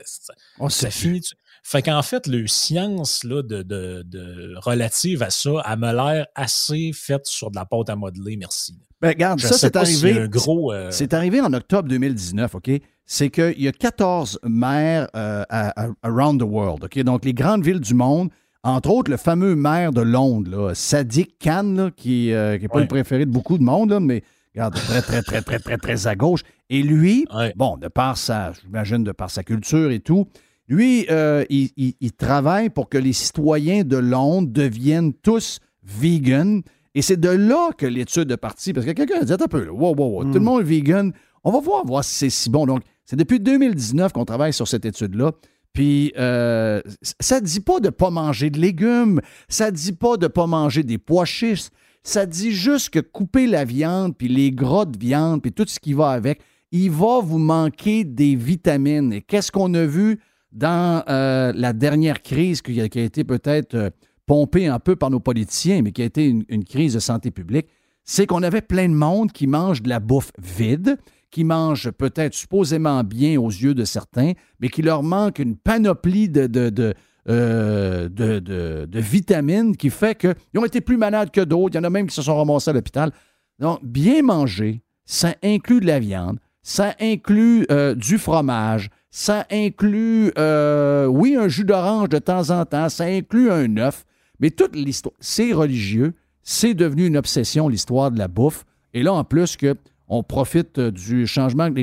On finit. Fait qu'en fait, le science là, de, de, de- relative à ça, elle m'a l'air assez faite sur de la pâte à modeler, merci. Ben, regarde, Je ça, c'est arrivé. un gros, euh, C'est arrivé en octobre 2019, OK? C'est qu'il y a 14 maires euh, à- à- around the world? Donc, les grandes villes du monde, entre autres, le fameux maire de Londres, là, Sadiq Khan, là, qui n'est pas Ouais. le préféré de beaucoup de monde, là, mais regarde, très, très, très, très, très, très à gauche. Et lui, bon, de par sa, j'imagine, de par sa culture et tout, lui, euh, il, il- il travaille pour que les citoyens de Londres deviennent tous vegan. Et c'est de là que l'étude est partie. Parce que quelqu'un a dit, un peu, là, wow, wow, wow, tout le monde est vegan. On va voir, voir si c'est si bon. Donc, c'est depuis 2019 qu'on travaille sur cette étude-là. Puis, euh, ça ne dit pas de ne pas manger de légumes. Ça ne dit pas de ne pas manger des pois chiches. Ça dit juste que couper la viande, puis les gras de viande, puis tout ce qui va avec, il va vous manquer des vitamines. Et qu'est-ce qu'on a vu dans euh, la dernière crise qui a, été peut-être euh, pompée un peu par nos politiciens, mais qui a été une crise de santé publique, c'est qu'on avait plein de monde qui mange de la bouffe vide, qui mange peut-être supposément bien aux yeux de certains, mais qui leur manque une panoplie de, euh, vitamines qui fait qu'ils ont été plus malades que d'autres. Il y en a même qui se sont ramassés à l'hôpital. Donc, bien manger, ça inclut de la viande, ça inclut euh, du fromage, ça inclut, euh, oui, un jus d'orange de temps en temps, ça inclut un œuf, mais toute l'histoire, c'est religieux, c'est devenu une obsession, l'histoire de la bouffe. Et là, en plus, que on profite euh, des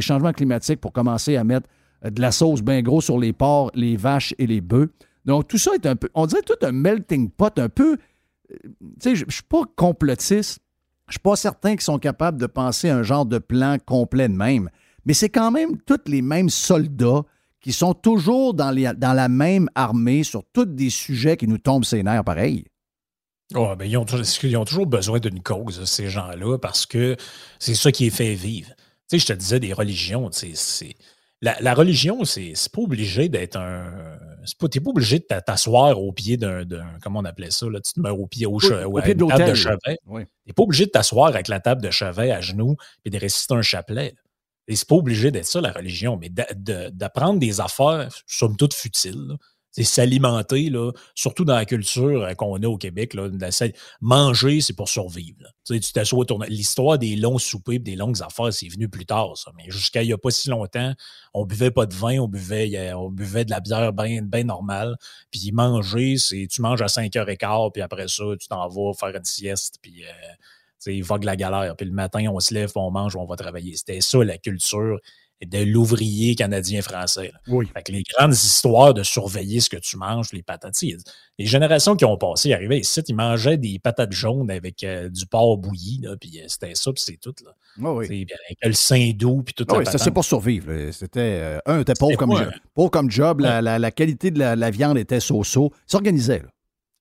changements climatiques pour commencer à mettre euh, de la sauce bien gros sur les porcs, les vaches et les bœufs. Donc, tout ça est un peu, on dirait tout un melting pot, un peu, euh, tu sais, je ne suis pas complotiste, je suis pas certain qu'ils sont capables de penser un genre de plan complet de même, mais c'est quand même tous les mêmes soldats qui sont toujours dans la même armée sur tous des sujets qui nous tombent ses nerfs pareil. Oh, ben, ils, ont, ils ont toujours besoin d'une cause, ces gens-là, parce que c'est ça qui est fait vivre. Tu sais, je te disais des religions, c'est. La, la, religion, c'est pas obligé d'être un. T'es pas obligé de t'asseoir au pied d'un. Comment on appelait ça? Là? Tu te mets au pied au, che, au, pied de table de chevet. T'es pas obligé de t'asseoir avec la table de chevet à genoux et de réciter un chapelet. Et c'est pas obligé d'être ça, la religion, mais d'apprendre des affaires, somme toute futiles, s'alimenter, là, surtout dans la culture euh, qu'on a au Québec. Là, manger, c'est pour survivre. Tu t'assois L'histoire des longs soupers des longues affaires, c'est venu plus tard, ça. Mais jusqu'à il n'y a pas si longtemps, on buvait pas de vin, on buvait, on buvait de la bière bien normale. Puis manger, c'est tu manges à 5h15, puis après ça, tu t'en vas faire une sieste, puis euh, vogue la galère. Puis le matin, on se lève, on mange, on va travailler. C'était ça, la culture de l'ouvrier canadien-français. Oui. Fait que les grandes histoires de surveiller ce que tu manges, les patates. Les générations qui ont passé, ils arrivaient ici, ils mangeaient des patates jaunes avec euh, du porc bouilli, puis euh, c'était ça, puis c'est tout. Là. oui. Avec le sein doux, puis tout ça. Oui, ça, c'est pour survivre. C'était, euh, un, était pauvre comme, pauvre comme job, la, la, qualité de la, viande était so-so. S'organisait, là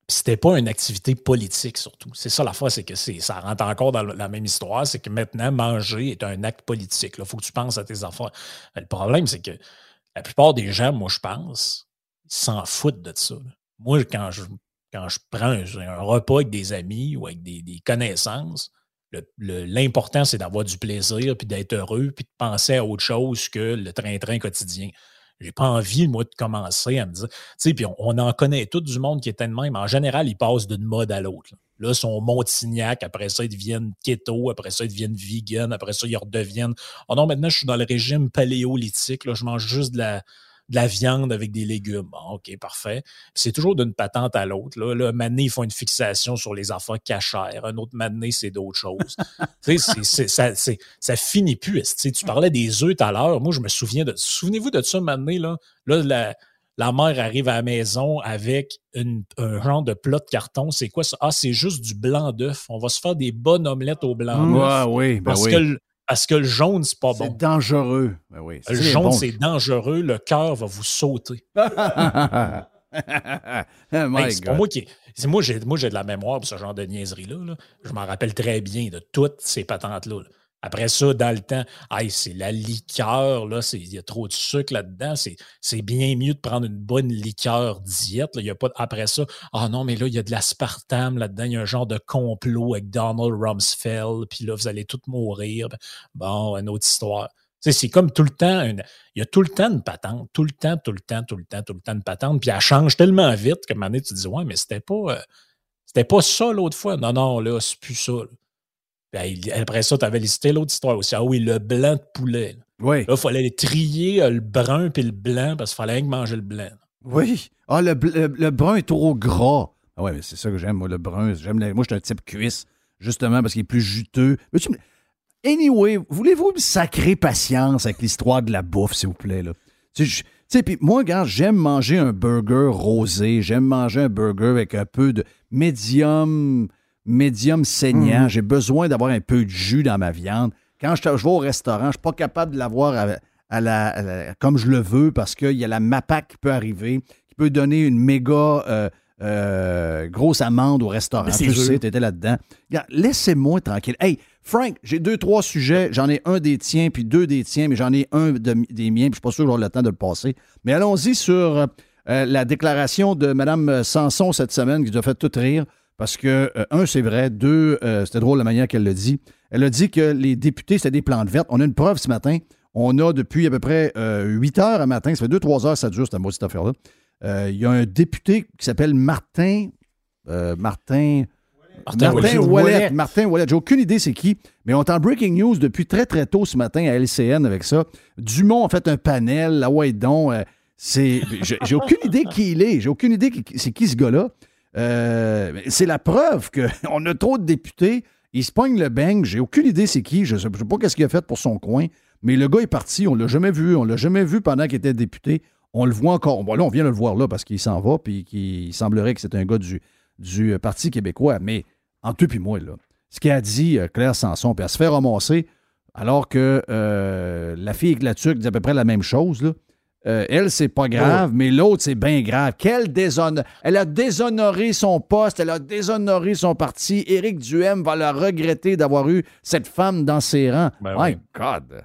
c'était pas une activité politique surtout. C'est ça la fois, c'est que ça rentre encore dans la même histoire, c'est que maintenant, manger est un acte politique. Il faut que tu penses à tes affaires. le problème, c'est que la plupart des gens, moi, je pense, s'en foutent de ça. Moi, quand je, quand je prends un, repas avec des amis ou avec des, connaissances, l'important, c'est d'avoir du plaisir, puis d'être heureux, puis de penser à autre chose que le train-train quotidien. J'ai pas envie, moi, de commencer à me dire. Tu sais, puis on, en connaît tout du monde qui était de même. En général, ils passent d'une mode à l'autre. Là. ils sont Montignac, après ça, ils deviennent keto, après ça, ils deviennent vegan, après ça, ils redeviennent. Oh non, maintenant, je suis dans le régime paléolithique, là, je mange juste de la, de la viande avec des légumes. OK, parfait. C'est toujours d'une patente à l'autre. Là, là mané, ils font une fixation sur les affaires cachères. Un autre mané, c'est d'autres choses. (laughs) tu sais, ça, ça finit plus. Tu parlais des œufs tout à l'heure. Moi, je me souviens de. Souvenez-vous de ça, mané, là? Là, la, la mère arrive à la maison avec une, un genre de plat de carton. C'est quoi ça? Ah, c'est juste du blanc d'œuf. On va se faire des bonnes omelettes au blanc d'œuf. oui, ben parce oui. que parce que le jaune, c'est pas bon. C'est dangereux. Ben le jaune, c'est dangereux. Le cœur va vous sauter. (laughs) Oh c'est moi qui. Moi, j'ai, moi, j'ai de la mémoire pour ce genre de niaiserie-là. Je m'en rappelle très bien de toutes ces patentes-là. là après ça, dans le temps, c'est la liqueur, là, il y a trop de sucre là-dedans. C'est bien mieux de prendre une bonne liqueur diète. Il y a pas, après ça, ah non, mais là, il y a de l'aspartame là-dedans. Il y a un genre de complot avec Donald Rumsfeld. Puis là, vous allez tous mourir. Bon, une autre histoire. C'est comme tout le temps, il y a tout le temps une patente, tout le temps, tout le temps, tout le temps, tout le temps une patente, puis elle change tellement vite que maintenant tu te dis, ouais, mais c'était pas, euh, pas ça l'autre fois. Non, non, là, c'est plus ça. Ben, après ça, tu avais listé l'autre histoire aussi. Ah oui, le blanc de poulet. Oui. Là, il fallait trier euh, le brun puis le blanc parce qu'il fallait rien que manger le blanc. Oui. Ah, le, le, brun est trop gras. Ah ouais, mais c'est ça que j'aime, moi, le brun. J'aime Moi, je suis un type cuisse, justement, parce qu'il est plus juteux. Anyway, voulez-vous me sacrer patience avec l'histoire de la bouffe, s'il vous plaît, là? Tu sais, puis moi, regarde, j'aime manger un burger rosé. J'aime manger un burger avec un peu de médium médium saignant. Mhm. J'ai besoin d'avoir un peu de jus dans ma viande. Quand je, vais au restaurant, je ne suis pas capable de l'avoir à, la, comme je le veux parce qu'il y a la MAPAC qui peut arriver, qui peut donner une méga euh, euh, grosse amende au restaurant. Tu sais, tu étais là-dedans. Laissez-moi tranquille. Hey, Frank, j'ai deux, trois sujets. J'en ai un des tiens, puis deux des tiens, mais j'en ai un des miens, puis je ne suis pas sûr que j'aurai le temps de le passer. Mais allons-y sur euh, la déclaration de Mme Sanson cette semaine qui nous a fait tout rire. Parce que, euh, un, c'est vrai. Deux, euh, c'était drôle la manière qu'elle le dit. Elle a dit que les députés, c'était des plantes vertes. On a une preuve ce matin. On a depuis à peu près 8 euh, heures à matin, ça fait 2-3 heures ça dure, cette, cette affaire-là. Il y a un député qui s'appelle Martin. Martin. Martin Martin. Ouellet. Martin Ouellet. J'ai aucune idée c'est qui, mais on est en breaking news depuis très très tôt ce matin à LCN avec ça. Dumont a fait un panel, ah ouais donc, euh, c'est, j'ai aucune idée qui il est, j'ai aucune idée c'est qui ce gars-là. Euh, c'est la preuve qu'on (laughs) a trop de députés, il se pogne le bang, j'ai aucune idée c'est qui, je je sais pas qu'est-ce qu'il a fait pour son coin, mais le gars est parti, on l'a jamais vu, on l'a jamais vu pendant qu'il était député. On le voit encore. Bon, là, on vient le voir là parce qu'il s'en va, puis qu'il semblerait que c'est un gars du, du euh, Parti québécois. Mais entre eux puis moi, là, ce qu'a dit euh, Claire Sanson, puis elle se fait ramasser alors que la fille Glatuc dit à peu près la même chose. Là. Euh, elle, c'est pas grave, mais l'autre, c'est bien grave. Quel déshonneur. Elle a déshonoré son poste, elle a déshonoré son parti. Éric Duhem va la regretter d'avoir eu cette femme dans ses rangs. Ben My oui. God.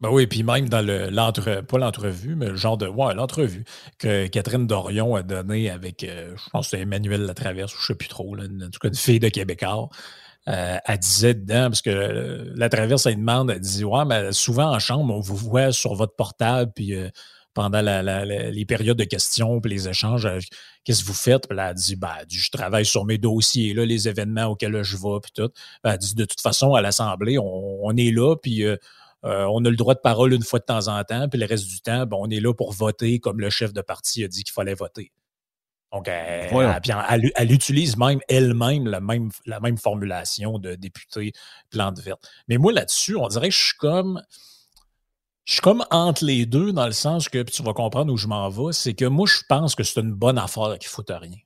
Ben oui, puis même dans le- l'entre, pas l'entrevue, mais le genre de, ouais, l'entrevue que Catherine Dorion a donné avec, euh, je pense que c'est Emmanuel Latraverse, ou je sais plus trop, là, une- en tout cas une fille de Québécois. Euh, elle disait dedans, parce que euh, Latraverse, elle demande, elle dit, ouais, mais souvent en chambre, on vous voit sur votre portable, puis euh, pendant la- la- la- les périodes de questions, puis les échanges, euh, qu'est-ce que vous faites? Puis là, elle dit, ben, elle dit, je travaille sur mes dossiers, là, les événements auxquels je vais, puis tout. Ben, elle dit, de toute façon, à l'Assemblée, on, on est là, puis euh, euh, on a le droit de parole une fois de temps en temps, puis le reste du temps, ben, on est là pour voter comme le chef de parti a dit qu'il fallait voter. Donc, elle, Voilà. elle- puis elle- elle utilise même elle-même la même, la même formulation de député plante verte. Mais moi, là-dessus, on dirait que je suis comme. Je suis comme entre les deux, dans le sens que, puis tu vas comprendre où je m'en vais, c'est que moi, je pense que c'est une bonne affaire qu'il ne rien.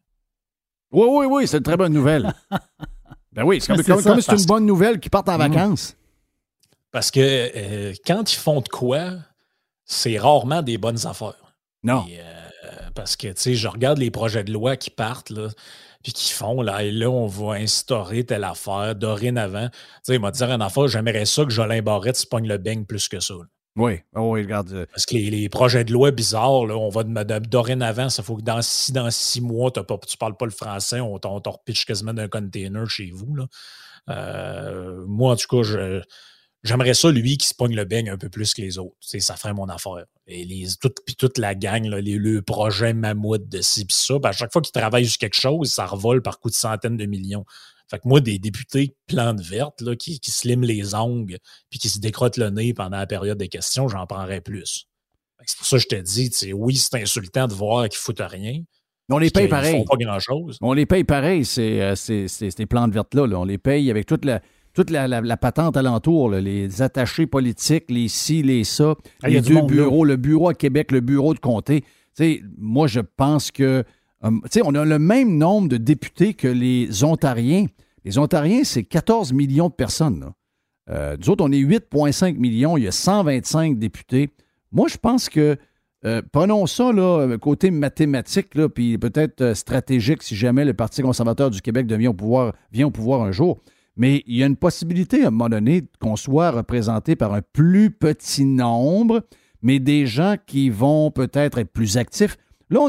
Oui, oui, oui, c'est une très bonne nouvelle. (laughs) ben oui, c'est comme, C'est comme- comme c'est une bonne nouvelle qu'ils partent en Mhm. vacances. Parce que euh, quand ils font de quoi, c'est rarement des bonnes affaires. Non. Et, euh, parce que, tu sais, je regarde les projets de loi qui partent, là, puis qui font, là, et là, on va instaurer telle affaire dorénavant. Tu sais, il m'a dit une affaire, j'aimerais ça que Jolin Barrette se pogne le beigne plus que ça. là. Oui, oh, oui, regarde. euh, Parce que les, projets de loi bizarres, là, on va de, dorénavant, ça faut que dans six, mois, tu parles pas le français, on t'en repitche quasiment d'un container chez vous. Euh, moi, en tout cas, je- j'aimerais ça, lui, qui se pogne le beigne un peu plus que les autres. Ça ferait mon affaire. Et les, toute, puis toute la gang, les, le projet mammouth de ci pis ça, à chaque fois qu'ils travaillent sur quelque chose, ça revole par coups de centaines de millions. Fait que moi, des députés plantes vertes là, qui, qui se liment les ongles puis qui se décrottent le nez pendant la période des questions, j'en prendrais plus. C'est pour ça que je te dis, oui, c'est insultant de voir qu'ils foutent rien. Mais on les paye pareil. font pas grand-chose. On les paye pareil, ces, euh, ces, ces- ces plantes vertes-là. là. On les paye avec toute la, toute la, la- la patente alentour, là, les attachés politiques, les ci, les ça, Ah, les deux monde, là. bureaux, le bureau à Québec, le bureau de comté. Tu sais, moi, je pense que. Sais, on a le même nombre de députés que les Ontariens. Les Ontariens, c'est 14 millions de personnes. Euh, nous autres, on est 8,5 millions. Il y a 125 députés. Moi, je pense que euh, prenons ça, là, côté mathématique, là, puis peut-être euh, stratégique si jamais le Parti conservateur du Québec devient au pouvoir, vient au pouvoir un jour. Mais il y a une possibilité, à un moment donné, qu'on soit représenté par un plus petit nombre, mais des gens qui vont peut-être être plus actifs. Là,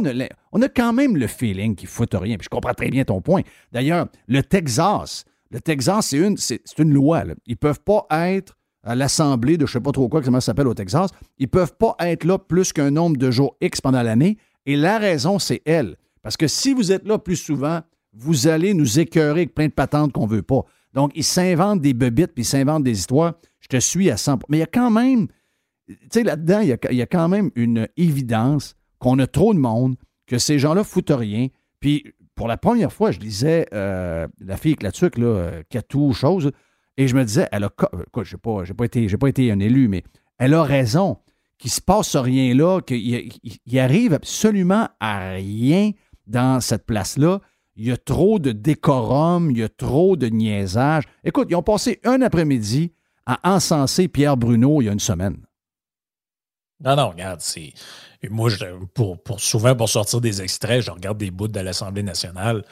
on a, quand même le feeling qu'ils foutent rien. Puis je comprends très bien ton point. D'ailleurs, le Texas, le Texas, c'est une, c'est, une loi. Ils ne peuvent pas être à l'Assemblée de je ne sais pas trop quoi, comment ça s'appelle au Texas. Ils ne peuvent pas être là plus qu'un nombre de jours X pendant l'année. Et la raison, c'est elle. Parce que si vous êtes là plus souvent, vous allez nous écœurer avec plein de patentes qu'on ne veut pas. Donc, ils s'inventent des bebites, puis ils s'inventent des histoires. Je te suis à 100% Mais il y a quand même, tu sais, là-dedans, il y a quand même une évidence qu'on a trop de monde, que ces gens-là foutent rien. Puis, pour la première fois, je lisais euh, la fille Clatuc, là, euh, Catou, chose, et je me disais, elle a. co- Écoute, je n'ai pas, été- un élu, mais elle a raison, qu'il se passe rien là, qu'il il- il arrive absolument à rien dans cette place-là. Il y a trop de décorum, il y a trop de niaisage. Écoute, ils ont passé un après-midi à encenser Pierre Bruno il y a une semaine. Non, non, regarde, c'est. Moi, pour, pour, souvent, pour sortir des extraits, je regarde des bouts de l'Assemblée nationale.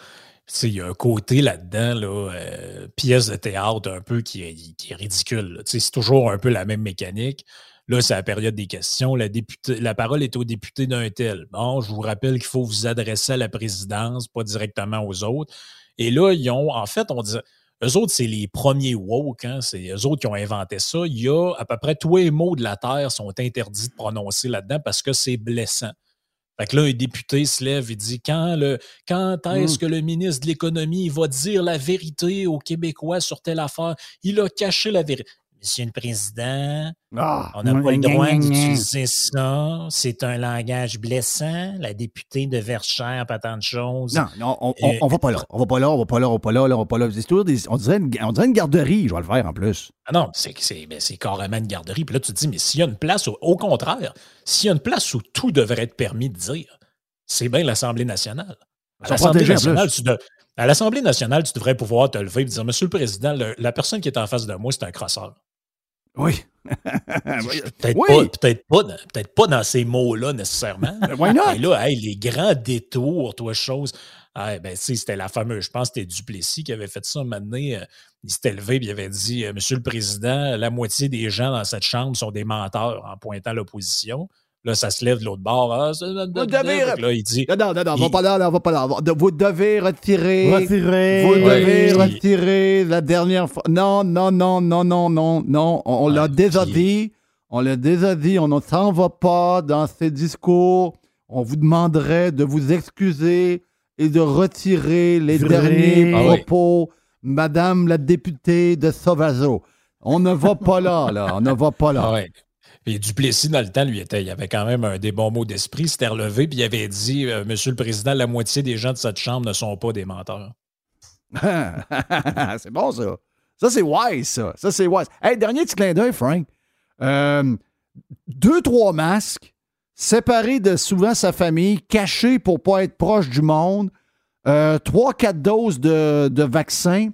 Il y a un côté là-dedans, là, euh, pièce de théâtre un peu qui est, qui est ridicule. C'est toujours un peu la même mécanique. Là, c'est la période des questions. La, la parole est au député d'un tel. Bon, je vous rappelle qu'il faut vous adresser à la présidence, pas directement aux autres. Et là, ils ont, en fait, on dit, eux autres, c'est les premiers woke, hein, c'est eux autres qui ont inventé ça. Il y a à peu près tous les mots de la Terre sont interdits de prononcer là-dedans parce que c'est blessant. Fait que là, un député se lève et dit quand, le, quand est-ce Mm. que le ministre de l'Économie va dire la vérité aux Québécois sur telle affaire? Il a caché la vérité. Monsieur le Président, Ah, on n'a pas le droit d'utiliser ça. C'est un langage blessant. La députée de Verchères, pas tant de choses. Non, non, on, on, Euh, on va pas là. On va pas là, on va pas là, on va pas là, là, on va pas là. C'est toujours des- on, dirait une, on dirait une garderie, je vais le faire en plus. Ah non, c'est c'est- ben, c'est carrément une garderie. Puis là, tu te dis, mais s'il y a une place, où- au contraire, s'il y a une place où tout devrait être permis de dire, c'est bien l'Assemblée nationale. À l'Assemblée nationale, tu de- à l'Assemblée nationale, tu devrais pouvoir te lever et dire, Monsieur le Président, le- la personne qui est en face de moi, c'est un crosseur. (laughs) Oui. Peut-être Oui. pas, peut-être pas, dans- peut-être pas dans ces mots-là nécessairement. (laughs) Why not? Mais là, hey, les grands détours, toi, chose. Ah, ben, c'était la fameuse, je pense que c'était Duplessis qui avait fait ça un moment donné. euh, il s'était levé et il avait dit euh, Monsieur le Président, la moitié des gens dans cette chambre sont des menteurs en pointant l'opposition. Là, ça se lève de l'autre bord. Ah, Vous devez- Là, il dit Non, non, non, non, on va Il- pas là, là, on va pas là. Vous devez retirer. Retirer. Vous devez retirer la dernière fois. Non, non, non, non, non, non, non. On, on l'a déjà puis- dit. On l'a déjà dit. On ne s'en va pas dans ces discours. On vous demanderait de vous excuser et de retirer les Vrai. derniers Ah oui. propos, Madame la députée de Sauvageau. On ne va pas là, là. On ne va pas là. Ah ouais. Et Duplessis, dans le temps, lui, était, il avait quand même des bons mots d'esprit. S'était relevé puis il avait dit euh, Monsieur le Président, la moitié des gens de cette chambre ne sont pas des menteurs. (laughs) c'est bon, ça. Ça, c'est wise, ça. Ça, c'est wise. Hey, dernier petit clin d'œil, Frank. Euh, deux, trois masques, séparés de souvent sa famille, cachés pour pas être proche du monde. Euh, trois, quatre doses de, de vaccins.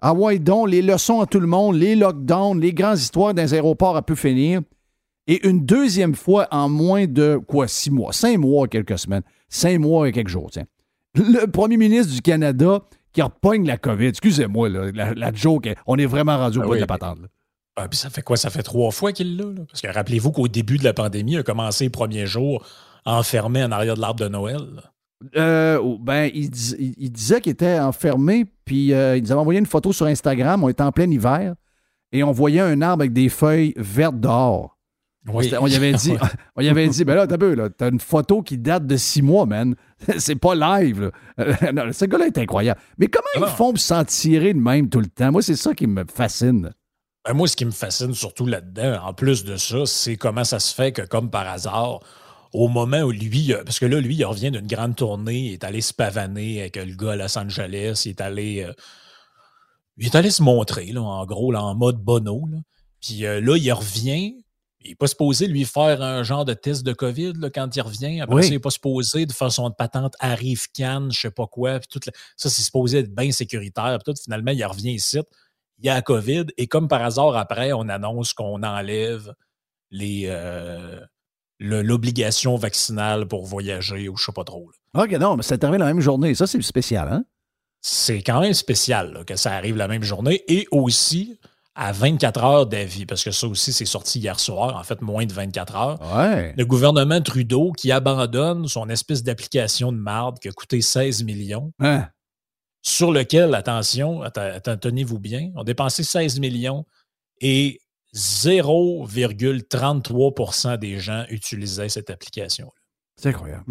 Ah ouais, donc, les leçons à tout le monde, les lockdowns, les grandes histoires dans les aéroports à pu finir. Et une deuxième fois en moins de, quoi, six mois, cinq mois, quelques semaines, cinq mois et quelques jours, tiens. Le premier ministre du Canada qui repogne la COVID. Excusez-moi, la, la joke, on est vraiment rendu au Ah bout oui, de la patente. là. Ah, puis ça fait quoi? Ça fait trois fois qu'il l'a. Parce que rappelez-vous qu'au début de la pandémie, il a commencé les premiers jours enfermé en arrière de l'arbre de Noël. Euh, oh, ben, il, dis- il- il disait qu'il était enfermé, puis euh, il nous avait envoyé une photo sur Instagram. On était en plein hiver et on voyait un arbre avec des feuilles vertes dehors. Oui. On y avait dit, (laughs) (laughs) on y avait dit, ben là, t'as peu, là, t'as une photo qui date de six mois, man. (laughs) C'est pas live, là. Non, ce gars-là est incroyable. Mais comment ils font pour s'en tirer de même tout le temps? Moi, c'est ça qui me fascine. Ben, moi, ce qui me fascine surtout là-dedans, en plus de ça, c'est comment ça se fait que, comme par hasard, au moment où lui, parce que là, lui, il revient d'une grande tournée, il est allé se pavaner avec le gars à Los Angeles, il est allé, euh, il est allé se montrer, là, en gros, là, en mode bono. Là. Puis euh, là, il revient, il n'est pas supposé lui faire un genre de test de COVID là, quand il revient. Après Oui. ça, il n'est pas supposé de faire son patente arrive Cannes, je sais pas quoi. Puis tout le- ça, c'est supposé être bien sécuritaire. Puis tout, finalement, il revient ici il y a la COVID et comme par hasard, après, on annonce qu'on enlève les euh, l'obligation vaccinale pour voyager ou je sais pas trop. là. OK, non, mais ça termine la même journée. Ça, c'est spécial, hein? C'est quand même spécial là, que ça arrive la même journée et aussi à 24 heures d'avis, parce que ça aussi, c'est sorti hier soir, en fait, moins de 24 heures. Ouais. Le gouvernement Trudeau qui abandonne son espèce d'application de marde qui a coûté 16 millions, Hein? sur lequel, attention, tenez-vous bien, on dépensé 16 millions et 0,33% des gens utilisaient cette application. C'est incroyable.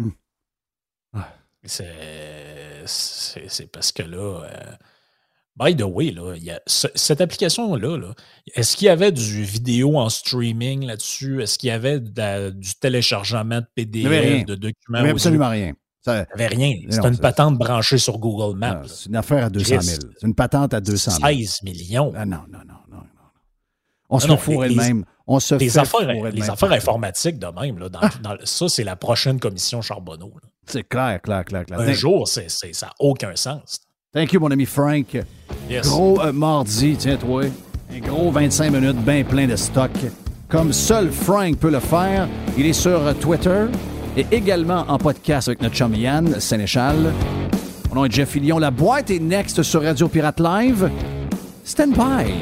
C'est parce que là, euh, by the way, là, il y a, ce- cette application-là, là, est-ce qu'il y avait du vidéo en streaming là-dessus? Est-ce qu'il y avait de du téléchargement de Il. PDF, de Il documents? avait audio? absolument rien. Ça- Il n'y avait rien. C'était une patente branchée sur Google Maps. C'est une affaire à 200 000. Christ. C'est une patente à 200 000. 16 millions. Ah non, non, non, non. On se Non, fait non, fourrer les- le même. On se les affaires, les affaires informatiques de même, là, dans- dans- ça, c'est la prochaine commission Charbonneau. C'est clair, clair, clair, clair. Un jour, c'est, c'est- ça n'a aucun sens. Thank you, mon ami Frank. Yes. Gros euh, mardi, tiens-toi. Un gros 25 minutes, bien plein de stock. Comme seul Frank peut le faire. Il est sur euh, Twitter et également en podcast avec notre chum Yann Sénéchal. Mon nom est Jeff Fillion. La boîte est next sur Radio Pirate Live. Stand by.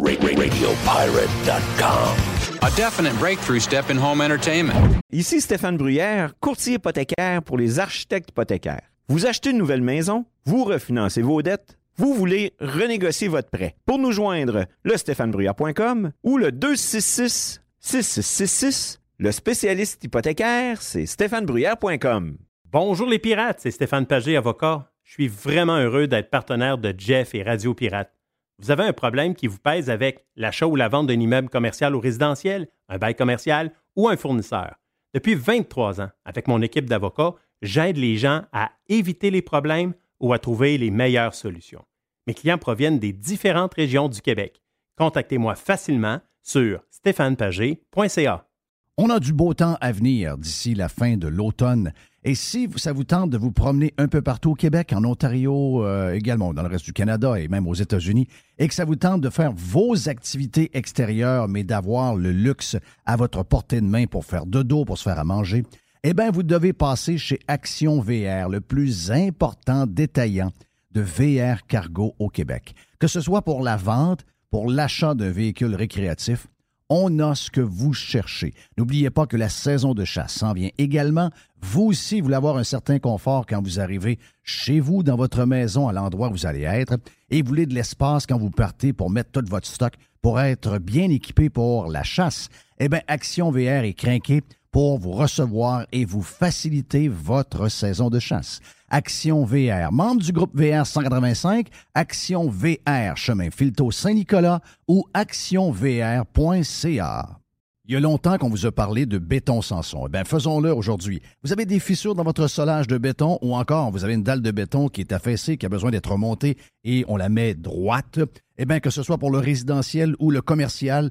RadioPirate.com. A definite breakthrough step in home entertainment. Ici Stéphane Bruyère, courtier hypothécaire pour les architectes hypothécaires. Vous achetez une nouvelle maison, vous refinancez vos dettes, vous voulez renégocier votre prêt. Pour nous joindre, le stéphanebruyère.com ou le 266 6666 Le spécialiste hypothécaire, c'est stéphanebruyère.com. Bonjour les pirates, c'est Stéphane Pagé, avocat. Je suis vraiment heureux d'être partenaire de Jeff et Radio Pirate. Vous avez un problème qui vous pèse avec l'achat ou la vente d'un immeuble commercial ou résidentiel, un bail commercial ou un fournisseur. Depuis 23 ans, avec mon équipe d'avocats, j'aide les gens à éviter les problèmes ou à trouver les meilleures solutions. Mes clients proviennent des différentes régions du Québec. Contactez-moi facilement sur stéphanepagé.ca. On a du beau temps à venir d'ici la fin de l'automne. Et si ça vous tente de vous promener un peu partout au Québec, en Ontario euh, également, dans le reste du Canada et même aux États-Unis, et que ça vous tente de faire vos activités extérieures, mais d'avoir le luxe à votre portée de main pour faire de dos, pour se faire à manger, eh bien, vous devez passer chez Action VR, le plus important détaillant de VR cargo au Québec. Que ce soit pour la vente, pour l'achat d'un véhicule récréatif, on a ce que vous cherchez. N'oubliez pas que la saison de chasse s'en vient également. Vous aussi, vous voulez avoir un certain confort quand vous arrivez chez vous, dans votre maison, à l'endroit où vous allez être, et vous voulez de l'espace quand vous partez pour mettre tout votre stock pour être bien équipé pour la chasse. Eh bien, Action VR est craqué pour vous recevoir et vous faciliter votre saison de chasse. Action VR, membre du groupe VR 185, Action VR, chemin Filto Saint-Nicolas ou actionvr.ca. Il y a longtemps qu'on vous a parlé de béton Sanson. Eh bien, faisons-le aujourd'hui. Vous avez des fissures dans votre solage de béton ou encore vous avez une dalle de béton qui est affaissée, qui a besoin d'être remontée et on la met droite. Eh bien, que ce soit pour le résidentiel ou le commercial,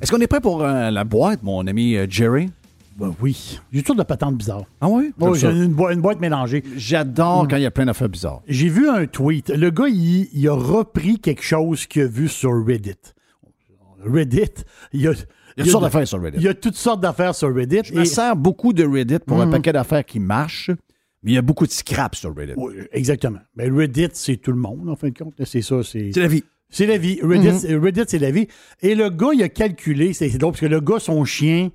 Est-ce qu'on est prêt pour euh, la boîte, mon ami euh, Jerry? Ben oui. J'ai toujours de patentes bizarres. Ah oui? Oh, j'ai une, boi- une boîte mélangée. J'adore Mm. quand il y a plein d'affaires bizarres. J'ai vu un tweet. Le gars, il, il a repris quelque chose qu'il a vu sur Reddit. Reddit, il y a. Il y a toutes sortes d'affaires sur Reddit. Il y a toutes sortes d'affaires sur Reddit. Je me sers beaucoup de Reddit pour un Mhm. paquet d'affaires qui marchent, mais il y a beaucoup de scrap sur Reddit. Oui, exactement. Mais Reddit, c'est tout le monde, en fin de compte. C'est ça. C'est C'est la vie. C'est la vie. Reddit, Mhm. c'est- Reddit, c'est la vie. Et le gars, il a calculé, c'est c'est drôle, parce que le gars, son chien,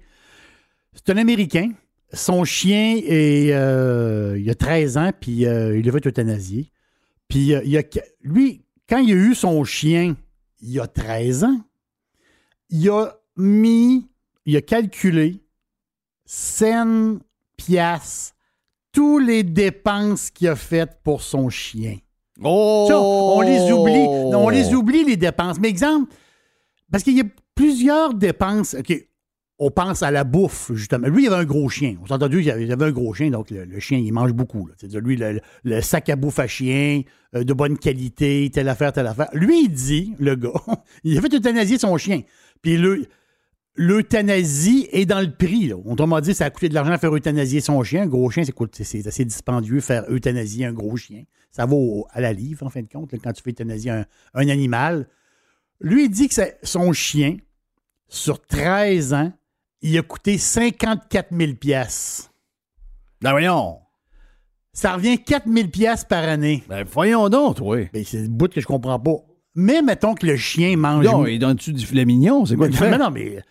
c'est un Américain. Son chien, est, euh, il a 13 ans, puis euh, il a fait euthanasier. Puis euh, il a, lui, quand il a eu son chien, il a 13 ans, il a mis, il a calculé scène, piastres, tous les dépenses qu'il a faites pour son chien. Oh! On les oublie. On les oublie, les dépenses. Mais exemple, parce qu'il y a plusieurs dépenses. OK, on pense à la bouffe, justement. Lui, il avait un gros chien. On s'est entendu, il avait avait un gros chien, donc le, chien, il mange beaucoup. C'est-à-dire, lui, le, le sac à bouffe à chien, euh, de bonne qualité, telle affaire, telle affaire. Lui, il dit, le gars, (laughs) il a fait euthanasier son chien. Puis le- l'euthanasie est dans le prix. Là. Autrement dit, ça a coûté de l'argent à faire euthanasier son chien. Un gros chien, c'est assez dispendieux faire euthanasier un gros chien. Ça vaut à la livre, en fin de compte, là, quand tu fais euthanasier un, un animal. Lui, il dit que son chien, sur 13 ans, il a coûté 54 000 pièces. Ben voyons. Ça revient 4 000 pièces par année. Ben voyons donc, oui. Ben, c'est le bout que je comprends pas. Mais mettons que le chien mange... Non, il donne-tu du filet mignon? C'est quoi non, fait? non, mais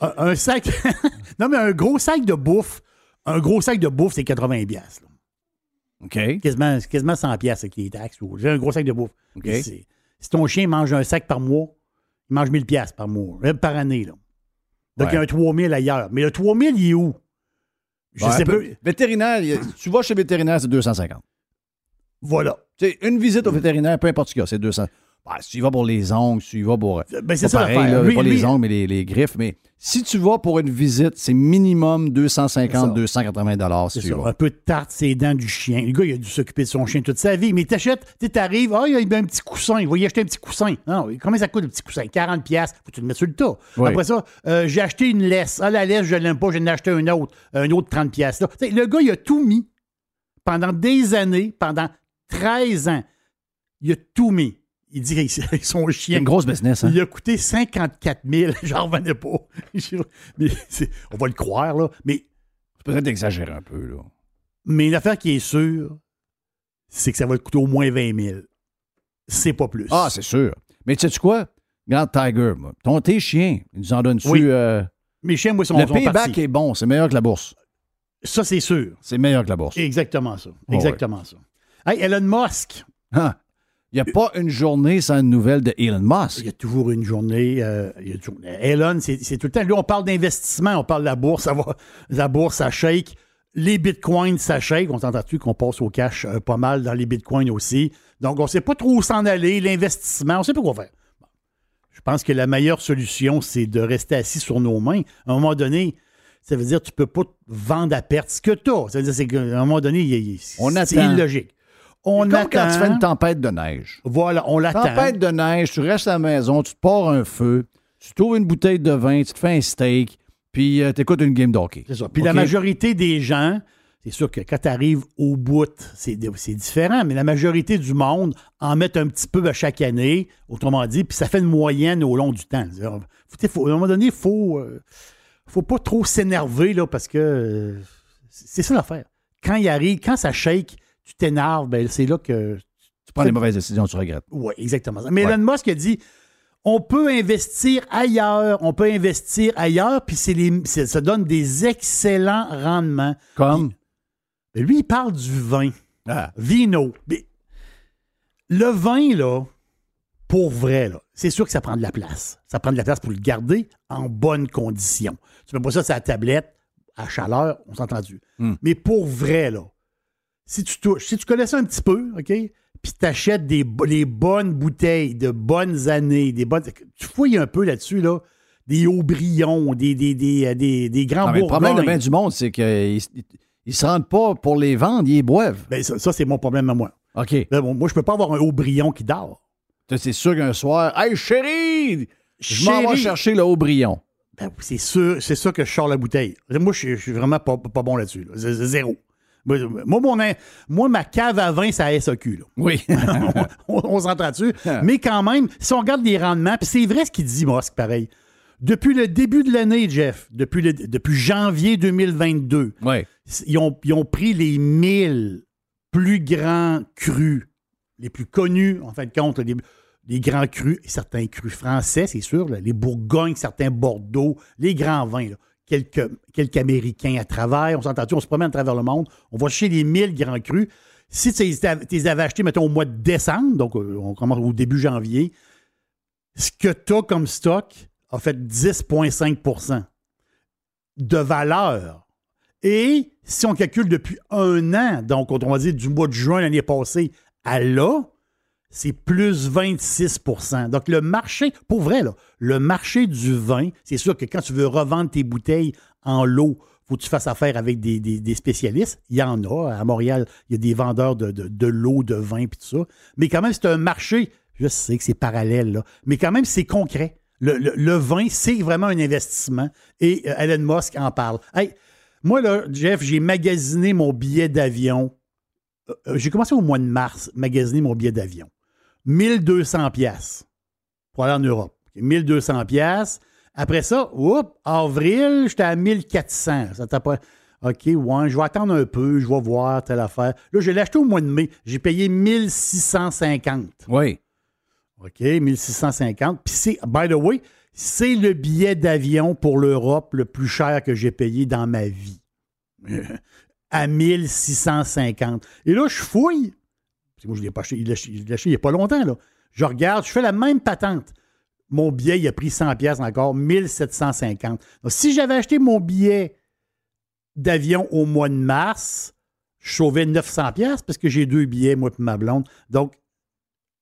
un, un sac... (laughs) non, mais un gros sac de bouffe, un gros sac de bouffe, c'est 80 pièces. OK. Quasiment, quasiment 100 pièces avec les taxes. J'ai un gros sac de bouffe. OK. C'est- Si ton chien mange un sac par mois, il mange 1000 pièces par mois, euh, par année. Là. Donc, Ouais. il y a un 3000 ailleurs. Mais le 3000, il est où? Je sais peu- Vétérinaire, tu vas chez vétérinaire, c'est 250. Voilà. Une visite au vétérinaire, peu importe ce qu'il y a, c'est 200. Ben, si tu y vas pour les ongles, si tu y vas pour. Ben, c'est ça pareil, là, Lui- pas lui- les ongles, mais les, les griffes. Mais si tu vas pour une visite, c'est minimum 250, 280 dollars si C'est tu y ça. vas. Un peu de tarte, ses dents du chien. Le gars, il a dû s'occuper de son chien toute sa vie. Mais t'achètes, tu t'arrives, ah, il a un petit coussin. Il va y acheter un petit coussin. Non, combien ça coûte le petit coussin? 40 pièces. Faut que tu le mettes sur le tas. Oui. Après ça, euh, j'ai acheté une laisse. Ah, la laisse, je l'aime pas, j'en ai acheté un autre. Un autre 30 pièces. Le gars, il a tout mis pendant des années, pendant 13 ans. Il a tout mis. Il dit avec son chien. C'est une grosse business, hein? Il a coûté 54 000. (laughs) J'en revenais pas. Mais c'est- on va le croire, là. Mais Peut-être exagérer un peu, là. Mais une affaire qui est sûre, c'est que ça va te coûter au moins 20 000. C'est pas plus. Ah, c'est sûr. Mais tu sais quoi? Regarde Tiger, moi. Ton tes chien, ils nous en donnent-tu. Oui. euh, Mes chiens, moi, sont, le sont payback partis. est bon, c'est meilleur que la bourse. Ça, c'est sûr. C'est meilleur que la bourse. Exactement ça. Oh, Exactement ça. Hey, Elon Musk. Ah, Il n'y a pas une journée sans une nouvelle de Elon Musk. Il y a toujours une journée. euh, il y a toujours- Elon, c'est tout le temps. Lui, on parle d'investissement, on parle de la bourse. Ça va, la bourse, ça shake. Les bitcoins, ça shake. On s'entend-tu qu'on passe au cash euh, pas mal dans les bitcoins aussi? Donc, on ne sait pas trop où s'en aller. L'investissement, on ne sait pas quoi faire. Je pense que la meilleure solution, c'est de rester assis sur nos mains. À un moment donné, ça veut dire que tu ne peux pas te vendre à perte ce que tu as. Ça veut dire qu'à un moment donné, c'est illogique. On Comme attend. quand tu fais une tempête de neige. Voilà, on l'attend. Tempête de neige, tu restes à la maison, tu te pars un feu, tu trouves une bouteille de vin, tu te fais un steak, puis tu écoutes une game d'hockey. C'est ça. Puis la majorité des gens, c'est sûr que quand tu arrives au bout, c'est c'est différent, mais la majorité du monde en met un petit peu à chaque année, autrement dit, puis ça fait une moyenne au long du temps. Faut- à un moment donné, il faut, euh, faut pas trop s'énerver, là, parce que euh, c'est ça l'affaire. Quand il arrive, quand ça shake, tu t'énerves, ben, c'est là que. Tu prends les mauvaises décisions, tu regrettes. Oui, exactement. ça. Mais Ouais. Elon Musk a dit on peut investir ailleurs, on peut investir ailleurs, puis c'est ça donne des excellents rendements. Comme? Mais lui, il parle du vin. Ah. Vino. Mais le vin, là, pour vrai, là, c'est sûr que ça prend de la place. Ça prend de la place pour le garder en bonne condition. Tu mets pas ça sur la tablette à chaleur, on s'entend tu Hmm. Mais pour vrai, là, si tu touches, si tu connais ça un petit peu, OK? Puis tu achètes des, les bonnes bouteilles de bonnes années, des bonnes. Tu fouilles un peu là-dessus, là. Des Aubryon, des, des, des, euh, des, des grands Non, mais le problème de bien du monde, c'est qu'ils ne se rendent pas pour les vendre, ils les boivent. Ben, ça, ça, c'est mon problème à moi. OK. Là, bon, moi, je peux pas avoir un Aubryon qui dort. C'est sûr qu'un soir, Hey chérie, je m'en vais chercher le Aubryon. Ben, c'est sûr, que je sors la bouteille. Moi, je, suis- je suis vraiment pas, pas bon là-dessus. là. Zéro. Moi, mon, moi, ma cave à vin, c'est à SAQ. Là. Oui. (laughs) on on s'entend dessus. Mais quand même, si on regarde les rendements, puis c'est vrai ce qu'il dit, Musk, pareil. Depuis le début de l'année, Jeff, depuis, le- depuis janvier 2022, Ouais. ils ont, ils ont pris les 1000 plus grands crus, les plus connus, en fin de compte, les, les grands crus, et certains crus français, c'est sûr, là, les Bourgognes, certains Bordeaux, les grands vins, là, quelques, quelques Américains à travers, on s'entend on se promène à travers le monde, on va chercher les 1000 grands crus. Si tu les tu les avais achetés, mettons, au mois de décembre, donc euh, on commence au début janvier, ce que tu as comme stock a fait 10,5% de valeur. Et si on calcule depuis un an, donc on va dire du mois de juin l'année passée à là, c'est plus 26% Donc le marché, pour vrai, le marché du vin, c'est sûr que quand tu veux revendre tes bouteilles en lot, faut que tu fasses affaire avec des, spécialistes. Il y en a. À Montréal, il y a des vendeurs de, de, de l'eau, de vin, puis tout ça. Mais quand même, c'est un marché, je sais que c'est parallèle, là, mais quand même, c'est concret. Le, vin, c'est vraiment un investissement. Et euh, Elon Musk en parle. Moi, là, Jeff, j'ai magasiné mon billet d'avion. Euh, euh, j'ai commencé au mois de mars, magasiner mon billet d'avion. 1200 pièces pour aller en Europe. OK, 1200 pièces. Après ça, oups, avril, j'étais à 1400. Ça t'a pas... OK, ouais, je vais attendre un peu, je vais voir telle affaire. Là, je l'ai acheté au mois de mai. J'ai payé 1650. Oui. OK, 1650. Puis c'est, by the way, c'est le billet d'avion pour l'Europe le plus cher que j'ai payé dans ma vie. (laughs) à 1650. Et là, je fouille. Moi, je l'ai pas acheté, il l'a acheté- il n'y a pas longtemps. Là. Je regarde, je fais la même patente. Mon billet, il a pris 100 pièces encore, 1750. Donc, si j'avais acheté mon billet d'avion au mois de mars, je sauvais 900 pièces parce que j'ai deux billets, moi et ma blonde. Donc,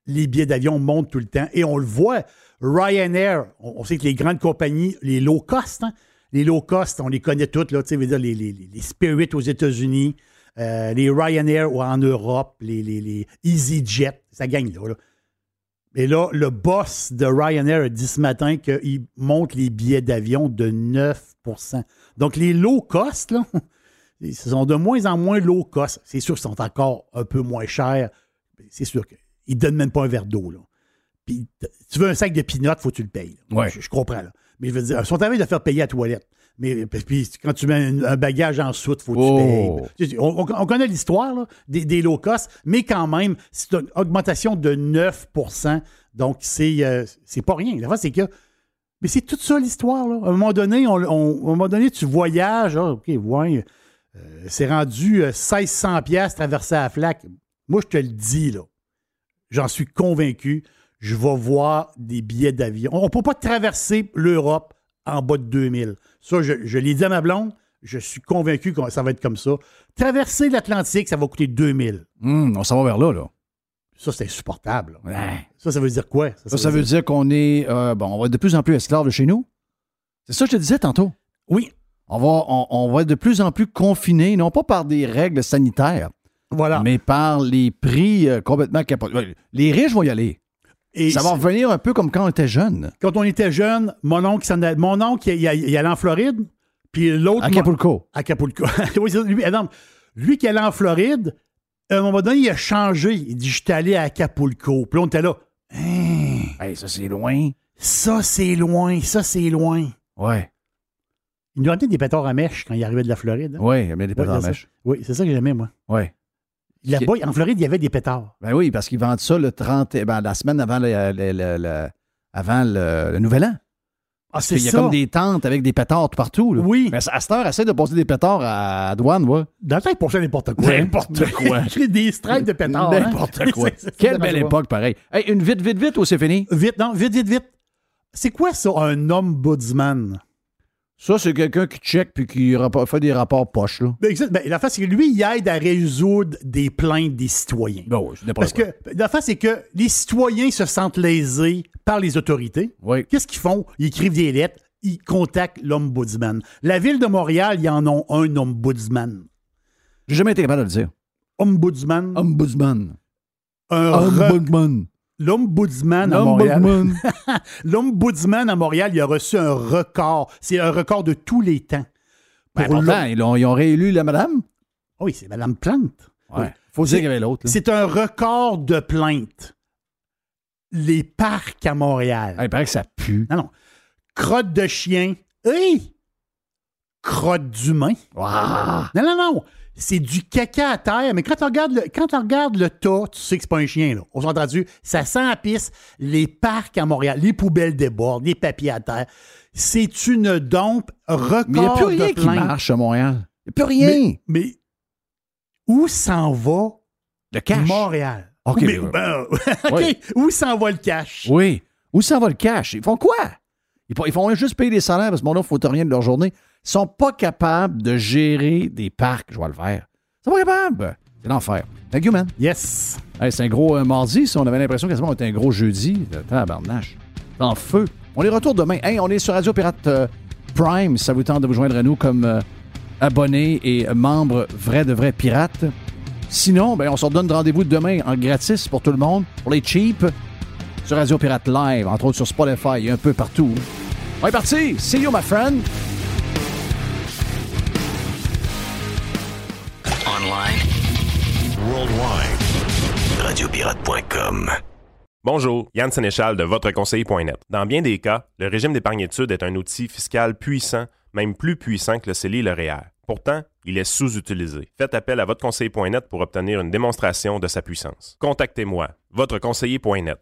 les billets d'avion montent tout le temps. Et on le voit, Ryanair, on, sait que les grandes compagnies, les low cost, hein, les low cost, on les connaît toutes, là, les, les- les Spirit aux États-Unis, euh, les Ryanair en Europe, les, les, les EasyJet, ça gagne là, là. Et là, le boss de Ryanair a dit ce matin qu'il monte les billets d'avion de 9% Donc, les low cost, là, (laughs) ils sont de moins en moins low cost. C'est sûr qu'ils sont encore un peu moins chers. C'est sûr qu'ils ne donnent même pas un verre d'eau. Puis, tu veux un sac de peanuts, faut que tu le payes. là. Ouais. Je, je comprends. Là. Mais je veux dire, ils sont en train de faire payer à la toilette. Mais puis, quand tu mets un, un bagage en soute, faut que Oh. tu payes. On, on- on connaît l'histoire des, des low cost, mais quand même, c'est une augmentation de 9% Donc, c'est euh, c'est pas rien. La fois, c'est que. Mais c'est tout ça l'histoire. À un moment donné, on, on- à un moment donné, tu voyages. ah, OK, ouais. euh, c'est rendu euh, 1600 pièces traverser la flaque. Moi, je te le dis, là. J'en suis convaincu. Je vais voir des billets d'avion. On ne peut pas traverser l'Europe en bas de 2000. Ça, je, je l'ai dit à ma blonde. Je suis convaincu que ça va être comme ça. Traverser l'Atlantique, ça va coûter 2000. Hum, on s'en va vers là, là. Ça, c'est insupportable. Ouais. Ça, ça veut dire quoi? Ça, ça veut dire qu'on est. euh, bon, on va être de plus en plus esclaves de chez nous. C'est ça que je te disais tantôt. Oui. On va, on, on va être de plus en plus confinés, non pas par des règles sanitaires, Voilà. mais par les prix euh, complètement capotés. Les riches vont y aller. Et ça va revenir un peu comme quand on était jeune. Quand on était jeune, mon oncle, mon oncle, il, il- il allait en Floride, puis l'autre... Acapulco. Acapulco. (laughs) oui, lui, attends, lui qui allait en Floride, à un moment donné, il a changé. Il dit, j'étais allé à Acapulco. Puis là, on était là. Hein, Hey, ça, c'est loin. ça, c'est loin. Ça, c'est loin. Ouais. Il nous ramenait des pétards à mèche quand il arrivait de la Floride. hein? Oui, il y avait des Ouais, pétards à mèche. Oui, c'est ça que j'aimais, moi. Ouais. Là-bas, en Floride, il y avait des pétards. Ben oui, parce qu'ils vendent ça le 30, et- ben, la semaine avant le, le- le- le- avant le, Nouvel An. Ah, Il y a comme des tentes avec des pétards tout partout. là. Oui. Mais à cette heure, essaie de poser des pétards à, douane, ouais. Dans le temps, ils n'importe quoi. N'importe quoi. J'ai (laughs) des stripes de pétards. hein. N'importe quoi. (laughs) C'est- c'est- Quelle c'est belle époque, pareil. Hey, une vite, vite, vite ou c'est fini? Vite, non, vite, vite, vite. C'est quoi ça, un ombudsman? Ça, c'est quelqu'un qui check puis qui fait des rapports poches, là. Ben, exact. Ben, la face, c'est que lui, il aide à résoudre des plaintes des citoyens. Ben oui, Parce quoi. que la face, c'est que les citoyens se sentent lésés par les autorités. Oui. Qu'est-ce qu'ils font? Ils écrivent des lettres, ils contactent l'ombudsman. La ville de Montréal, ils en ont un ombudsman. J'ai jamais été capable de le dire. Ombudsman. Ombudsman. un Ombudsman. L'ombudsman à Montréal. Ombudsman. (laughs) L'ombudsman à Montréal, il a reçu un record. C'est un record de tous les temps. Ben, Pour pourtant, l'om- ils ont, ils ont réélu la madame. Oui, c'est Madame Plante. Ouais. Faut dire qu'il y avait l'autre. C'est un record de plaintes. Les parcs à Montréal. Ah, il paraît que ça pue. Non, non. Crotte de chien. Hey! Crotte d'humain. Ah! Non, non, non. C'est du caca à terre, mais quand tu regardes le, quand tu regardes le tas, tu sais que c'est pas un chien, là. On s'est entendu. Ça sent la pisse. Les parcs à Montréal, les poubelles débordent, les papiers à terre. C'est une dompe record Mais il n'y a plus rien de qui marche à Montréal. Il n'y a plus rien. Mais, mais où s'en va le cash? Montréal? OK, Mais, (laughs) oui. ben. Oui. Où s'en va le cash? Oui. Où ça va le cash? Ils font quoi? Ils font, ils font juste payer des salaires parce que mon ne faut rien de leur journée. Ils sont pas capables de gérer des parcs, je vais le faire. Ils sont pas capables. C'est l'enfer. Thank you, man. Yes. Hey, c'est un gros euh, mardi, ça. On avait l'impression quasiment qu'on était un gros jeudi. Tabarnache. C'est en feu. On est retour demain. Hey, on est sur Radio Pirate euh, Prime. Si ça vous tente de vous joindre à nous comme euh, abonné et membre vrai de vrai pirate. Sinon, ben, on se redonne rendez-vous demain en gratis pour tout le monde, pour les cheap, sur Radio Pirate Live, entre autres sur Spotify et un peu partout. On est parti. See you, my friend. Online. Worldwide. Radiopirate.com. Bonjour, Yann Sénéchal de votreconseiller.net. Dans bien des cas, le régime d'épargne études est un outil fiscal puissant, même plus puissant que le CELI et le REER. Pourtant, il est sous-utilisé. Faites appel à votreconseiller.net pour obtenir une démonstration de sa puissance. Contactez-moi, votreconseiller.net.